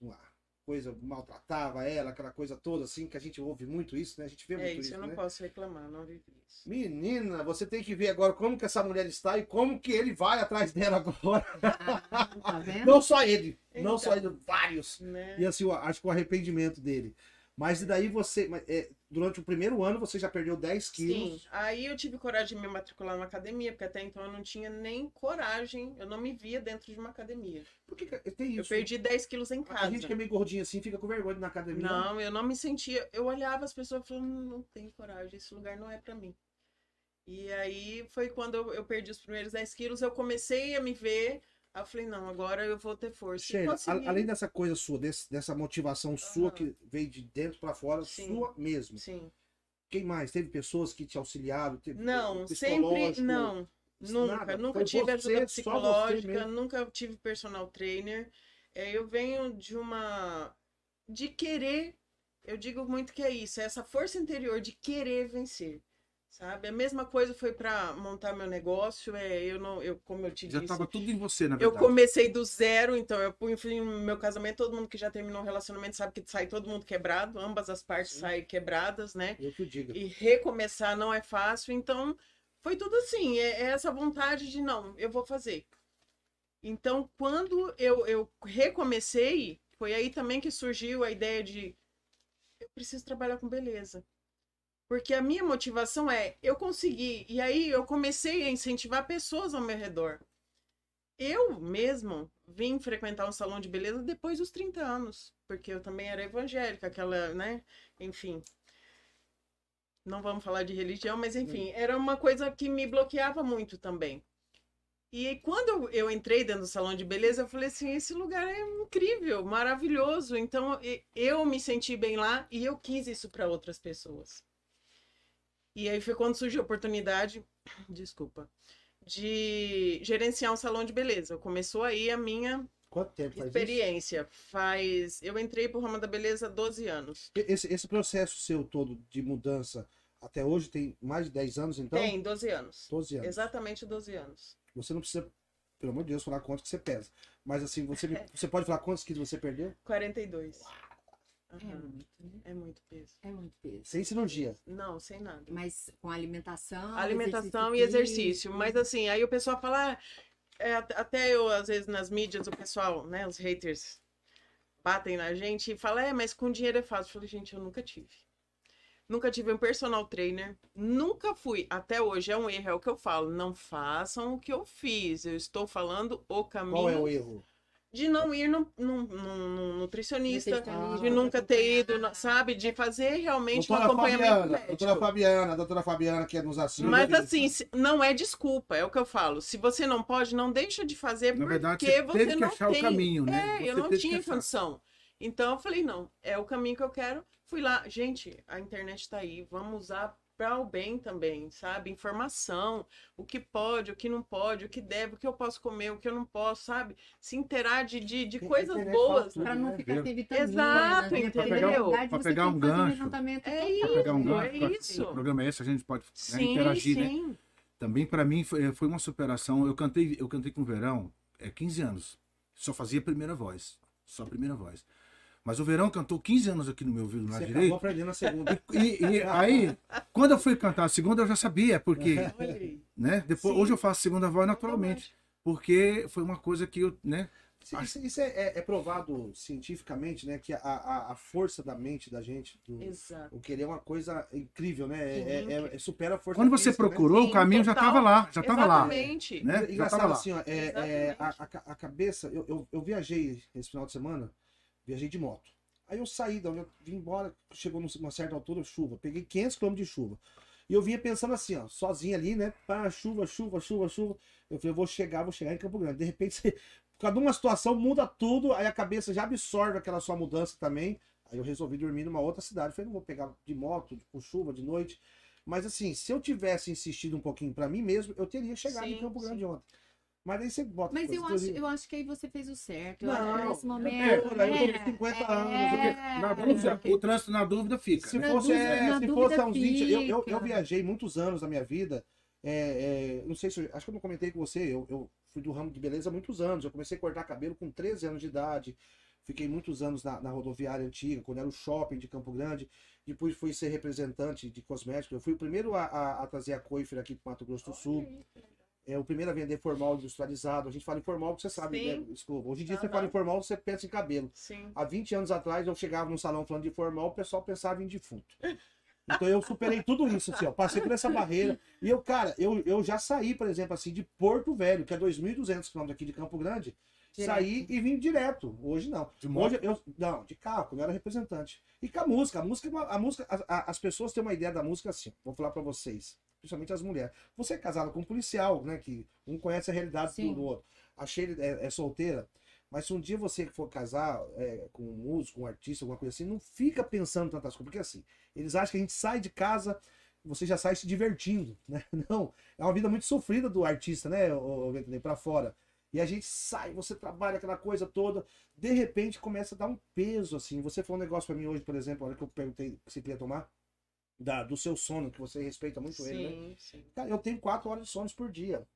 Vamos lá. Coisa maltratava ela, aquela coisa toda, assim, que a gente ouve muito isso, né? A gente vê É muito isso, isso, eu não né? posso reclamar, não vivi isso. Menina, você tem que ver agora como que essa mulher está e como que ele vai atrás dela agora. Ah, tá? Não só ele, não Então. só ele, vários. Né? E assim, acho que o arrependimento dele. Mas e daí você, é, durante o primeiro ano, você já perdeu 10 Sim, quilos. aí eu tive coragem de me matricular numa academia, porque até então eu não tinha nem coragem, eu não me via dentro de uma academia. Por que que- tem isso? Eu perdi 10 quilos em A casa. gente que é meio gordinho assim fica com vergonha na academia. Não, eu não me sentia. Eu olhava as pessoas e falava, "Hum, não tenho coragem, esse lugar não é pra mim. E aí foi quando eu, eu perdi os primeiros 10 quilos, eu comecei a me ver. Aí eu falei, não, agora eu vou ter força. Sheila, consegui. além dessa coisa sua, desse- dessa motivação sua Aham. que veio de dentro pra fora, Sim. sua mesmo. Sim. Quem mais? Teve pessoas que te auxiliaram? Teve Não, sempre. Não. Nunca, Nada. nunca Foi tive você, ajuda psicológica, nunca tive personal trainer. É, eu venho de uma. de querer. Eu digo muito que é isso, é essa força interior de querer vencer. Sabe? A mesma coisa foi para montar meu negócio. É, eu não, eu, como eu te Já disse, tava tudo em você, na eu verdade. comecei do zero, então eu enfim, no meu casamento, todo mundo que já terminou um relacionamento sabe que sai todo mundo quebrado, ambas as partes Sim. saem quebradas, né? Eu que o diga. E recomeçar não é fácil, então foi tudo assim, é, é essa vontade de não, eu vou fazer. Então, quando eu, eu recomecei, foi aí também que surgiu a ideia de eu preciso trabalhar com beleza. Porque a minha motivação é eu consegui, e aí eu comecei a incentivar pessoas ao meu redor. Eu mesmo vim frequentar um salão de beleza depois dos 30 anos, porque eu também era evangélica, aquela, né? Enfim, não vamos falar de religião, mas enfim, era uma coisa que me bloqueava muito também. E quando eu, entrei dentro do salão de beleza, eu falei assim: esse lugar é incrível, maravilhoso. Então eu me senti bem lá e eu quis isso para outras pessoas. E aí foi quando surgiu a oportunidade, desculpa, de gerenciar um salão de beleza. Começou aí a minha Quanto tempo faz isso? experiência. Faz. Eu entrei pro ramo da beleza há 12 anos. Esse, esse processo seu todo de mudança até hoje tem mais de 10 anos, então? Tem 12 anos. 12 anos. Exatamente 12 anos. Você não precisa, pelo amor de Deus, falar quanto que você pesa. Mas assim, você, você pode falar quantos quilos você perdeu? 42. É Aham. muito, né? É muito peso. É muito peso. Sem cirurgia. Não, sem nada. Mas com alimentação. Alimentação e físico, exercício. Mas assim, aí o pessoal fala. é, at- até eu, às vezes, nas mídias, o pessoal, né, os haters batem na gente e falam, é, mas com dinheiro é fácil. Eu falei, gente, eu nunca tive. Nunca tive um personal trainer. Nunca fui. Até hoje é um erro, é o que eu falo. Não façam o que eu fiz. Eu estou falando o caminho Qual é o erro? De não ir num, num- num- num nutricionista, de nunca ter ido, sabe? De fazer realmente um Doutora acompanhamento Fabiana, médico. doutora Fabiana, doutora Fabiana que é nos assiste. Mas assim, se- não é desculpa, é o que eu falo. Se você não pode, não deixa de fazer Na verdade, porque você você, teve que não achar tem. o caminho, né? É, Você eu não tinha condição. Então eu falei, não, é o caminho que eu quero. Fui lá, gente, a internet tá aí, vamos usar para o bem também, sabe? Informação, o que pode, o que não pode, o que deve, o que eu posso comer, o que eu não posso, sabe? Se inteirar de, de, de Tem- coisas internet boas. Pra não né? ficar sem vitamina. Exato, né? entendeu? Você pegar um gancho. levantamento É. Pra pegar um Isso, gancho, é isso. o programa é esse, a gente pode né, Sim, interagir, né? sim. Também para mim foi, foi uma superação. Eu cantei, eu cantei com o Verão é, 15 anos. Só fazia primeira voz. Só primeira voz. Mas o Verão cantou 15 anos aqui no meu ouvido lá Você direito. acabou aprendendo a segunda. E, e aí, quando eu fui cantar a segunda, eu já sabia, porque, né? Depois, Sim. hoje eu faço segunda voz naturalmente. Porque foi uma coisa que eu, né? Isso, isso- é, é- é provado cientificamente, né? Que a, a, a força da mente da gente, do- Exato. o querer é uma coisa incrível, né? É, é- é- supera a força Quando da você física, né? procurou, o Sim, caminho já estava lá, já estava lá. Exatamente. Né? Já Engraçado tava lá. assim, ó, é, é, a, a- a cabeça, eu, eu, eu viajei esse final de semana, viajei de moto. Aí eu saí, da onde eu vim embora, chegou numa certa altura, chuva. Peguei 500 km de chuva. E eu vinha pensando assim, ó, sozinho ali, né? Pá, chuva, chuva, chuva, chuva. Eu falei, eu vou chegar, vou chegar em Campo Grande. De repente, você, por causa de uma situação, muda tudo, aí a cabeça já absorve aquela sua mudança também. Aí eu resolvi dormir numa outra cidade. Falei, não vou pegar de moto, com chuva, de noite. Mas assim, se eu tivesse insistido um pouquinho pra mim mesmo, eu teria chegado em Sim, Campo Grande sim. ontem. Mas aí você bota. Mas eu acho, eu acho que aí você fez o certo. Eu Não, acho que nesse é, momento. aí eu né? tenho 50 É, anos, Porque é, na é. dúvida, o trânsito na dúvida fica. Se né? Na fosse, dúvida- é, na se fosse há uns 20. Eu, eu, eu viajei muitos anos da minha vida. é, é, não sei se. eu- Acho que eu não comentei com você. Eu, eu fui do ramo de beleza há muitos anos. Eu comecei a cortar cabelo com 13 anos de idade. Fiquei muitos anos na, na rodoviária antiga, quando era o shopping de Campo Grande. Depois fui ser representante de cosméticos. Eu fui o primeiro a, a- a trazer a Coifer aqui para Mato Grosso do Sul. É o primeiro a vender formal industrializado. A gente fala em formal porque você sabe, Sim. né? Desculpa. Hoje em dia você Aham. fala em formal, você pensa em cabelo. Sim. Há 20 anos atrás eu chegava num salão falando de formal, o pessoal pensava em defunto. Então eu superei tudo isso, assim, ó, passei por essa barreira. E eu, cara, eu, eu já saí, por exemplo, assim, de Porto Velho, que é 2.200 quilômetros aqui de Campo Grande, Direto. saí e vim direto. Hoje não. De moto? Hoje eu, não, de carro, quando eu era representante. E com a música, a música, é uma- a música, a- a- as pessoas têm uma ideia da música assim, vou falar pra vocês, principalmente as mulheres. Você é casada com um policial, né, que um conhece a realidade Sim. do outro. A Sheila é, é solteira, mas se um dia você for casar é, com um músico, um artista, alguma coisa assim, não fica pensando tantas coisas, porque assim, eles acham que a gente sai de casa, você já sai se divertindo, né? Não, é uma vida muito sofrida do artista, né, o, Ventania, pra fora. E a gente sai, você trabalha aquela coisa toda, de repente começa a dar um peso, assim. Você falou um negócio pra mim hoje, por exemplo, a hora que eu perguntei você queria tomar, da, do seu sono, que você respeita muito ele, né? Sim, sim. Cara, eu tenho quatro horas de sono por dia.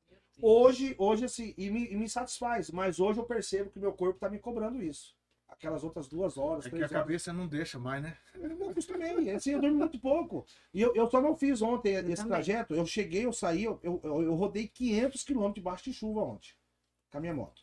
Hoje, hoje assim, e me, e me satisfaz, mas hoje eu percebo que meu corpo tá me cobrando isso. Aquelas outras duas horas, É que a horas. cabeça não deixa mais, né? Eu me acostumei, assim, eu durmo muito pouco. E eu, eu só não fiz ontem esse também. trajeto. Eu cheguei, eu saí, eu, eu, eu rodei 500 quilômetros debaixo de chuva ontem, com a minha moto.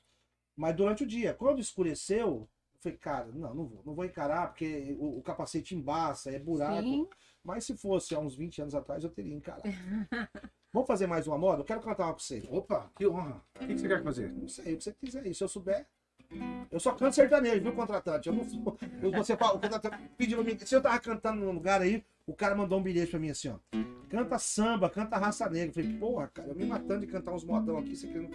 Mas durante o dia, quando escureceu, eu falei, cara, não, não vou, não vou encarar, porque o, o capacete embaça, é buraco. Sim. Mas se fosse há uns 20 anos atrás, eu teria encarado. Vamos fazer mais uma moda? Eu quero cantar uma com você. Opa, que honra. O que você quer fazer? Não sei, o que você quiser aí. Se eu souber. Eu só canto sertanejo, viu, contratante? Eu não eu- Você fala, o contratante pediu pra mim. Se eu tava cantando num lugar aí, o cara mandou um bilhete pra mim assim, ó. Canta samba, canta raça negra. Eu falei, porra, cara, eu me matando de cantar uns modão aqui, você quer.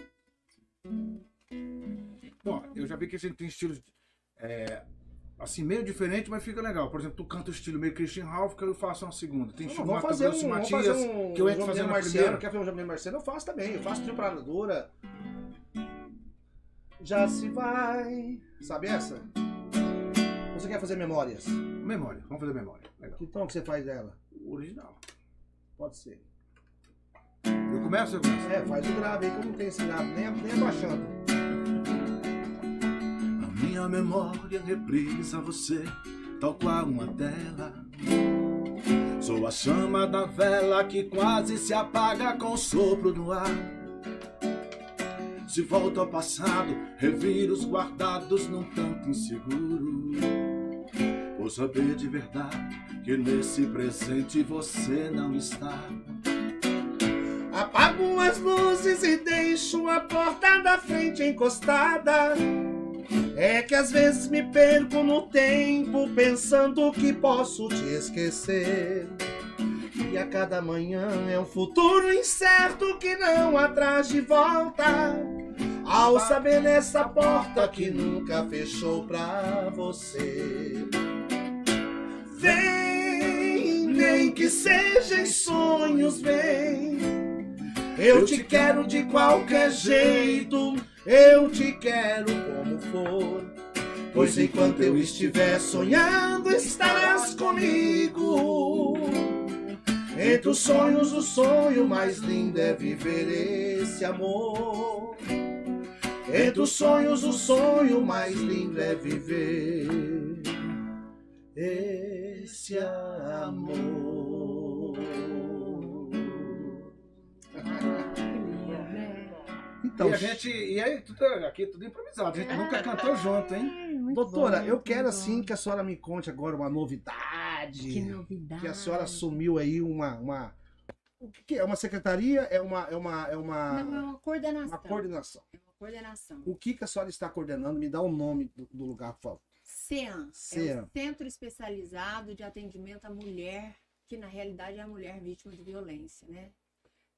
Bom, eu já vi que a gente tem estilos é, assim, meio diferente, mas fica legal. Por exemplo, tu canta o estilo meio Christian Ralph, que eu faço uma segunda. Tem Vamos Mato fazer um, e Matias, fazer um que eu entro João fazendo Marciano. Quer fazer um Menino Marciano? Eu faço também. Eu faço trio pra dura. Já se vai. Sabe essa? Você quer fazer memórias? Memória, vamos fazer memória. Legal. Que tom que você faz dela? O original. Pode ser. Eu começo ou eu começo? É, faz o grave aí que eu não tenho esse grave, nem, nem abaixando. Minha memória reprisa você, tal qual uma tela. Sou a chama da vela que quase se apaga com o sopro no ar. Se volto ao passado, reviro os guardados num tanto inseguro. Por saber de verdade que nesse presente você não está. Apago as luzes e deixo a porta da frente encostada. É que às vezes me perco no tempo pensando que posso te esquecer. E a cada manhã é um futuro incerto que não atrás de volta. Ao saber nessa porta que nunca fechou pra você. Vem, nem que seja em sonhos, vem. Eu te quero de qualquer jeito, eu te quero como for. Pois enquanto eu estiver sonhando, estarás comigo. Entre os sonhos, o sonho mais lindo é viver esse amor. Entre os sonhos, o sonho mais lindo é viver esse amor. Então, e a gente, e aí, tudo, aqui tudo improvisado, a gente nunca cantou junto, hein? Doutora, bom, eu quero assim que a senhora me conte agora uma novidade. Que novidade. Que a senhora assumiu aí uma, uma o que é uma secretaria? É uma é uma é uma Não, é uma coordenação. Uma coordenação. É uma coordenação. O que que a senhora está coordenando? Me dá o nome do, do lugar, por favor. CEAM, é o Centro Especializado de Atendimento à Mulher, que na realidade é a mulher vítima de violência, né?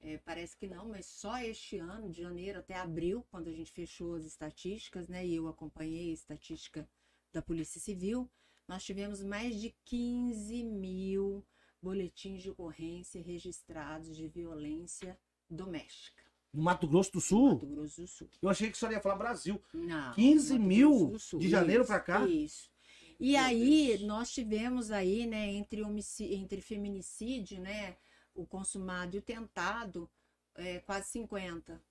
É, parece que não, mas só este ano, de janeiro até abril, quando a gente fechou as estatísticas, né, e eu acompanhei a estatística da Polícia Civil, nós tivemos mais de 15 mil boletins de ocorrência registrados de violência doméstica. No Mato Grosso do Sul? Mato Grosso do Sul. Eu achei que você ia falar Brasil. Não. 15 mil de janeiro para cá? Isso. E Meu aí, Deus. nós tivemos aí, né, entre, entre feminicídio, né, o consumado e o tentado, é, quase 50.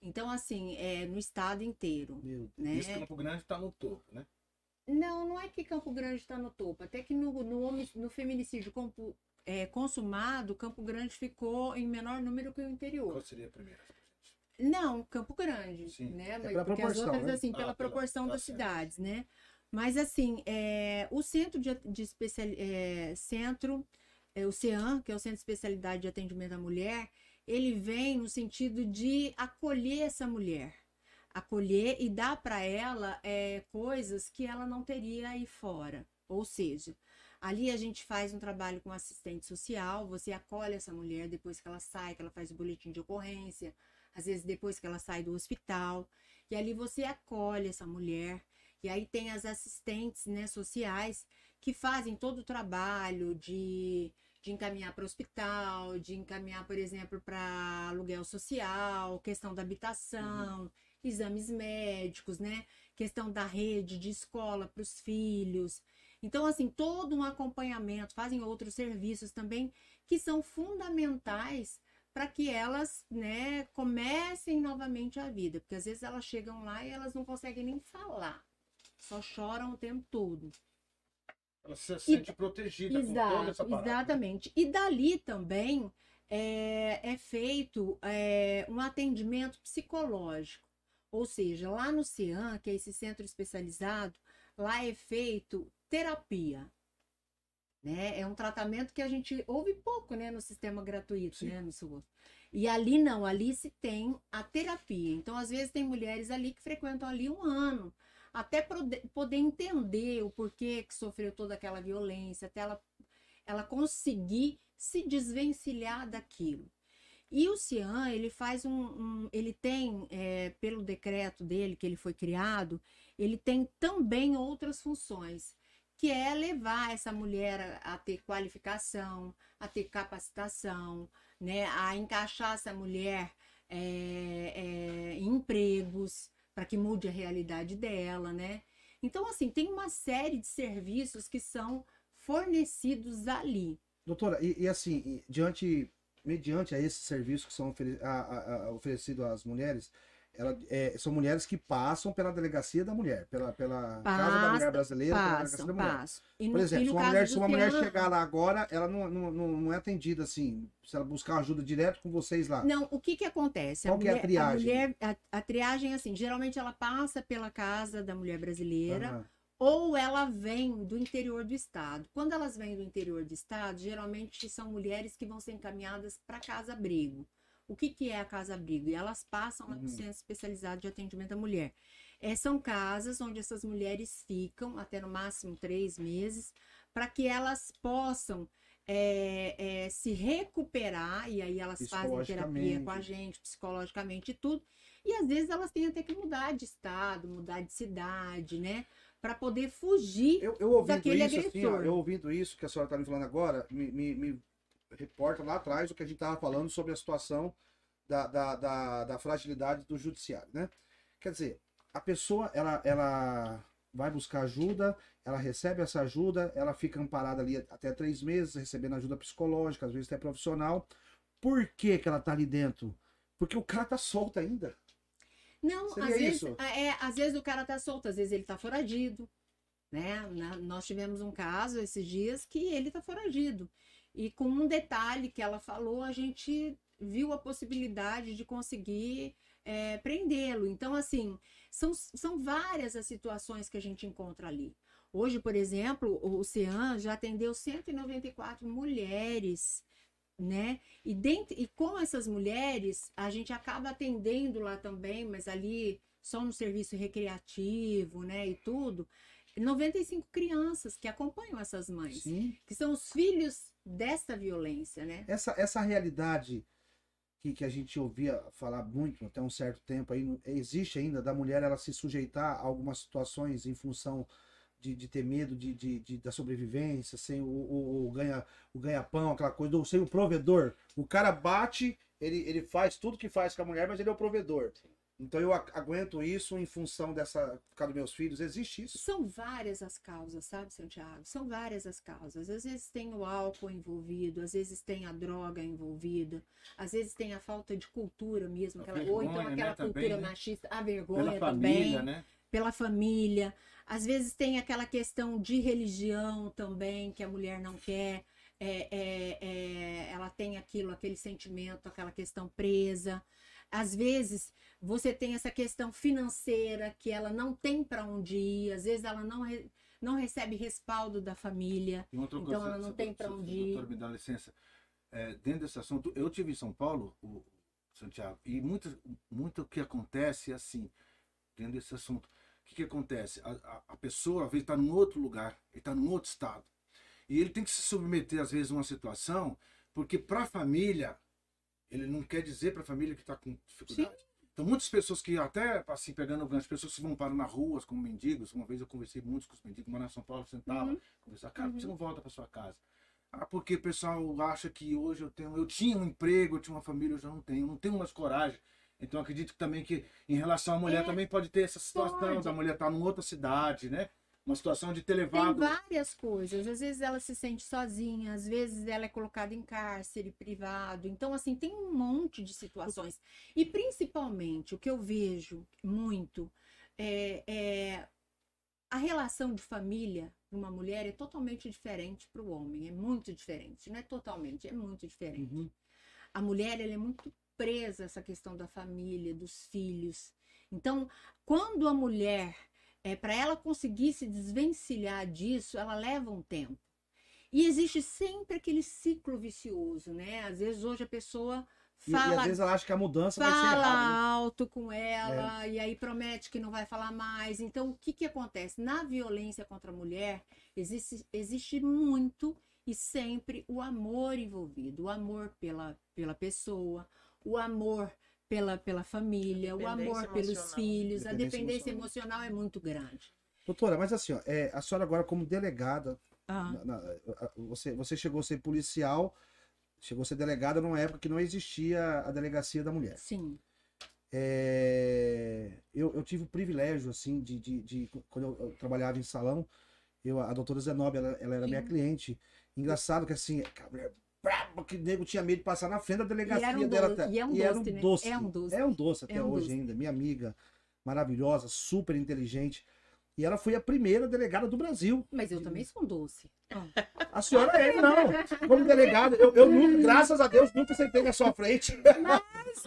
Então, assim, é no estado inteiro. Meu né? Isso Campo Grande está no topo, né? Não, não é que Campo Grande está no topo. Até que no, no, no feminicídio compu, é, consumado, Campo Grande ficou em menor número que o interior. Qual seria a primeira? Não, Campo Grande, Sim. né? É pela Porque as outras, né? assim, pela ah, proporção pela... das tá cidades, né? Mas, assim, é, o centro de, de especial, é, centro é, o CEAM, que é o Centro de Especialidade de Atendimento à Mulher, ele vem no sentido de acolher essa mulher, acolher e dar para ela é, coisas que ela não teria aí fora. Ou seja, ali a gente faz um trabalho com assistente social, você acolhe essa mulher depois que ela sai, que ela faz o boletim de ocorrência, às vezes depois que ela sai do hospital, e ali você acolhe essa mulher, e aí tem as assistentes né, sociais que fazem todo o trabalho de de encaminhar para o hospital, de encaminhar, por exemplo, para aluguel social, questão da habitação, uhum. exames médicos, né? Questão da rede de escola para os filhos. Então, assim, todo um acompanhamento, fazem outros serviços também que são fundamentais para que elas, né, comecem novamente a vida, porque às vezes elas chegam lá e elas não conseguem nem falar, só choram o tempo todo. Ela se sente e, protegida exato, com toda essa parada. Exatamente. E dali também é, é feito é, um atendimento psicológico. Ou seja, lá no CEAM, que é esse centro especializado, lá é feito terapia. Né? É um tratamento que a gente ouve pouco né, no sistema gratuito, Sim. né, no SUS. E ali não, ali se tem a terapia. Então, às vezes, tem mulheres ali que frequentam ali um ano até poder entender o porquê que sofreu toda aquela violência, até ela, ela conseguir se desvencilhar daquilo. E o Cian, ele faz um, um ele tem, é, pelo decreto dele, que ele foi criado, ele tem também outras funções, que é levar essa mulher a, a ter qualificação, a ter capacitação, né, a encaixar essa mulher é, é, em empregos, para que mude a realidade dela, né? Então, assim, tem uma série de serviços que são fornecidos ali. Doutora, e, e assim, diante, mediante a esses serviços que são oferecidos às mulheres, ela, é, são mulheres que passam pela delegacia da mulher, pela, pela passa, Casa da Mulher Brasileira, passam, pela delegacia da mulher. Passam. Por exemplo, se uma mulher, se uma mulher chegar lá agora, ela não, não, não, é atendida assim, se ela buscar ajuda direto com vocês lá. Não, o que que acontece? Qual a que mulher, é a triagem? A, mulher, a, a, triagem, assim, geralmente ela passa pela Casa da Mulher Brasileira, uhum. ou ela vem do interior do estado. Quando elas vêm do interior do estado, geralmente são mulheres que vão ser encaminhadas para casa-abrigo. O que, que é a casa-abrigo? E elas passam uhum. no centro especializado de atendimento à mulher. É, são casas onde essas mulheres ficam até no máximo três meses, para que elas possam é, é, se recuperar, e aí elas fazem terapia com a gente, psicologicamente e tudo. E às vezes elas têm até que mudar de estado, mudar de cidade, né? Para poder fugir eu, eu daquele isso, agressor. Assim, ó, eu ouvindo isso que a senhora está me falando agora, me, me, me reporta lá atrás o que a gente estava falando sobre a situação da, da, da, da, fragilidade do judiciário, né? Quer dizer, a pessoa, ela, ela vai buscar ajuda, ela recebe essa ajuda, ela fica amparada ali até três meses, recebendo ajuda psicológica, às vezes até profissional. Por que, que ela tá ali dentro? Porque o cara tá solto ainda. Não, Seria às vezes, isso? é, às vezes o cara tá solto, às vezes ele tá foragido, né? Na- Nós tivemos um caso esses dias que ele tá foragido. E com um detalhe que ela falou, a gente viu a possibilidade de conseguir é, prendê-lo. Então, assim, são, são várias as situações que a gente encontra ali. Hoje, por exemplo, o CEAN já atendeu 194 mulheres, né? E, dentro, e com essas mulheres, a gente acaba atendendo lá também, mas ali só no serviço recreativo, né? E tudo. 95 crianças que acompanham essas mães, Sim. que são os filhos dessa violência, né? Essa, essa realidade que, que a gente ouvia falar muito até um certo tempo aí, existe ainda da mulher ela se sujeitar a algumas situações em função de, de ter medo de, de, de- da sobrevivência, sem o, o, o ganha o ganha-pão, aquela coisa, ou sem o provedor. O cara bate, ele, ele faz tudo que faz com a mulher, mas ele é o provedor. Então eu aguento isso em função dessa. por causa dos meus filhos. Existe isso. São várias as causas, sabe, Santiago? São várias as causas. Às vezes tem o álcool envolvido, às vezes tem a droga envolvida, às vezes tem a falta de cultura mesmo, aquela, ou então vergonha, né, aquela também, cultura né? machista, a vergonha Pela também, família, né? pela família. Às vezes tem aquela questão de religião também, que a mulher não quer. é, é, é, ela tem aquilo, aquele sentimento, aquela questão presa. Às vezes você tem essa questão financeira que ela não tem para onde ir, às vezes ela não, re- não recebe respaldo da família. Então ela não se- tem se- onde ir. Doutor, me dá licença. É, dentro desse assunto, eu tive em São Paulo, o Santiago, e muito, muito o que acontece é assim, dentro desse assunto. O que, que acontece? A, a, a pessoa, às vezes, está num outro lugar, ele está num outro estado. E ele tem que se submeter, às vezes, a uma situação, porque para a família, ele não quer dizer para a família que está com dificuldade. Então, muitas pessoas que até, assim, pegando o gancho, pessoas que vão parar na rua como mendigos. Uma vez eu conversei muito com os mendigos, mas na São Paulo sentava, Uhum. conversar, cara, que você não volta para sua casa? Ah, porque o pessoal acha que hoje eu tenho, eu tinha um emprego, eu tinha uma família, eu já não tenho, não tenho mais coragem. Então, acredito também que em relação à mulher É, também pode ter essa situação pode. da mulher estar numa outra cidade, né? Uma situação de ter Tem levado. várias coisas. Às vezes ela se sente sozinha, às vezes ela é colocada em cárcere privado. Então, assim, tem um monte de situações. E principalmente o que eu vejo muito é, é a relação de família para uma mulher é totalmente diferente para o homem. É muito diferente. Não é totalmente, é muito diferente. Uhum. A mulher ela é muito presa a essa questão da família, dos filhos. Então, quando a mulher, é, para ela conseguir se desvencilhar disso, ela leva um tempo. E existe sempre aquele ciclo vicioso, né? Às vezes hoje a pessoa E, e às fala, vezes ela acha que a mudança vai ser fala errada. né? alto com ela e aí promete que não vai falar mais. Então, o que, que acontece? Na violência contra a mulher, existe, existe muito e sempre o amor envolvido, o amor pela, pela pessoa, o amor pela, pela família, o amor pelos emocional. filhos, a Dependência emocional. emocional é muito grande. Doutora, mas assim, ó, é, a senhora agora como delegada, Ah, na- na- a- você, você chegou a ser policial, chegou a ser delegada numa época que não existia a delegacia da mulher. sim. É, eu, eu tive o privilégio, assim, de, de, de- quando eu, eu trabalhava em salão, eu, a doutora Zenobia, ela, ela era minha Sim. cliente. Engraçado que, assim, a mulher braba, que o nego tinha medo de passar na frente da delegacia E era um dela. doce, até- e é um era doce, né? doce. É um doce. É um doce até É um hoje doce. ainda. Minha amiga, maravilhosa, super inteligente. E ela foi a primeira delegada do Brasil. Mas eu também sou um doce. A senhora é, não. Como delegada, eu, eu nunca, graças a Deus, nunca sentei na sua frente.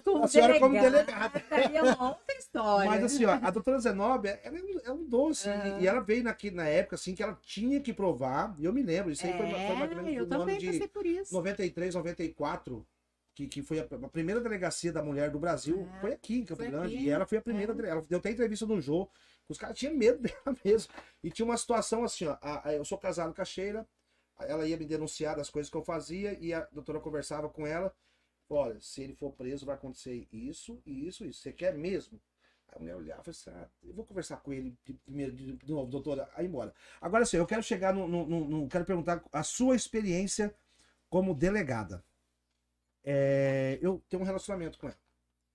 Como A senhora como delegada, é uma outra história. Mas assim, ó, a doutora Zenobia, ela é um, é doce. Aham. E, ela veio aqui na época, assim, que ela tinha que provar. E eu me lembro, isso aí foi, foi mais ou é, menos eu no ano também de passei por isso. 93, 94. Que, que foi a, a primeira delegacia da mulher do Brasil. É, foi aqui em Campo Grande. E ela foi a primeira. é. Ela deu até entrevista no que Os caras tinham medo dela mesmo. E tinha uma situação assim, ó. a- a- eu sou casado com a Sheila. Ela ia me denunciar das coisas que eu fazia. E a doutora conversava com ela. Olha, se ele for preso, vai acontecer isso, isso, isso. Você quer mesmo? A mulher olhava e assim, ah, eu vou conversar com ele primeiro, de, de novo, doutora, aí embora. Agora sim, eu quero chegar no, no, no- no- Quero perguntar a sua experiência como delegada. É, eu tenho um relacionamento com ela.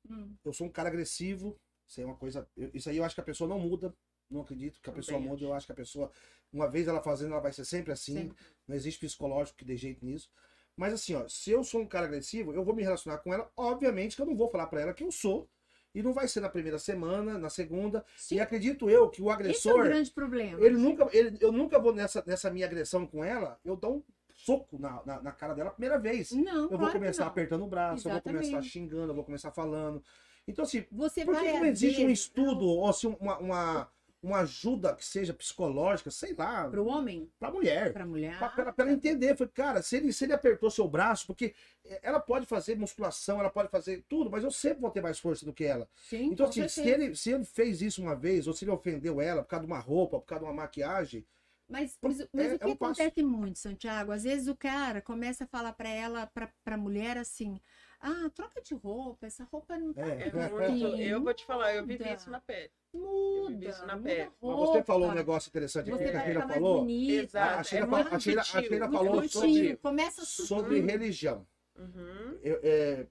Hum, Eu sou um cara agressivo, isso aí é uma coisa. eu- isso aí eu acho que a pessoa não muda. Não acredito que a pessoa Também muda. Eu acho que a pessoa, uma vez ela fazendo, ela vai ser sempre assim. Sempre. Não existe psicológico que dê jeito nisso. Mas assim, ó, se eu sou um cara agressivo, eu vou me relacionar com ela. Obviamente que eu não vou falar pra ela que eu sou E não vai ser na primeira semana, na segunda. Sim. E acredito eu que o agressor. Esse é o grande problema. Ele nunca, ele, eu nunca vou nessa, nessa minha agressão com ela, eu dou um soco na, na, na cara dela a primeira vez. Não, eu vou começar apertando o braço, Exatamente. eu vou começar xingando, eu vou começar falando. Então, assim, Você por que não existe um estudo ou assim, uma, uma, uma ajuda que seja psicológica, sei lá. Para o homem? Para a mulher. Para mulher. Para ela entender. Foi, cara, se ele, se ele apertou seu braço, porque ela pode fazer musculação, ela pode fazer tudo, mas eu sempre vou ter mais força do que ela. Sim, então, assim, se ele, se ele fez isso uma vez, ou se ele ofendeu ela por causa de uma roupa, por causa de uma maquiagem, mas, mas, mas é, o que é acontece passo. muito, Santiago? Às vezes o cara começa a falar para ela, para a mulher assim: ah, troca de roupa, essa roupa não tá. É, muito, eu vou te falar, eu vivi isso na pele. Muda, isso na pele. Mas você falou um negócio interessante aqui que a Sheila falou. Bonita, Exato. A Sheila, é a Sheila, a Sheila falou sobre, Começa sobre religião. Uhum. Eu, é,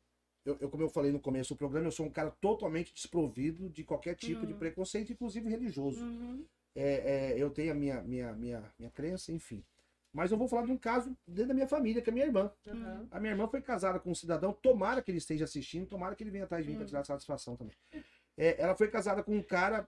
eu, eu, como eu falei no começo do programa, eu sou um cara totalmente desprovido de qualquer tipo uhum. de preconceito, inclusive religioso. Uhum é, é, eu tenho a minha, minha, minha, minha crença, enfim. Mas eu vou falar de um caso dentro da minha família, que é minha irmã. Uhum. A minha irmã foi casada com um cidadão, tomara que ele esteja assistindo, tomara que ele venha atrás de mim uhum. para tirar satisfação também. É, ela foi casada com um cara,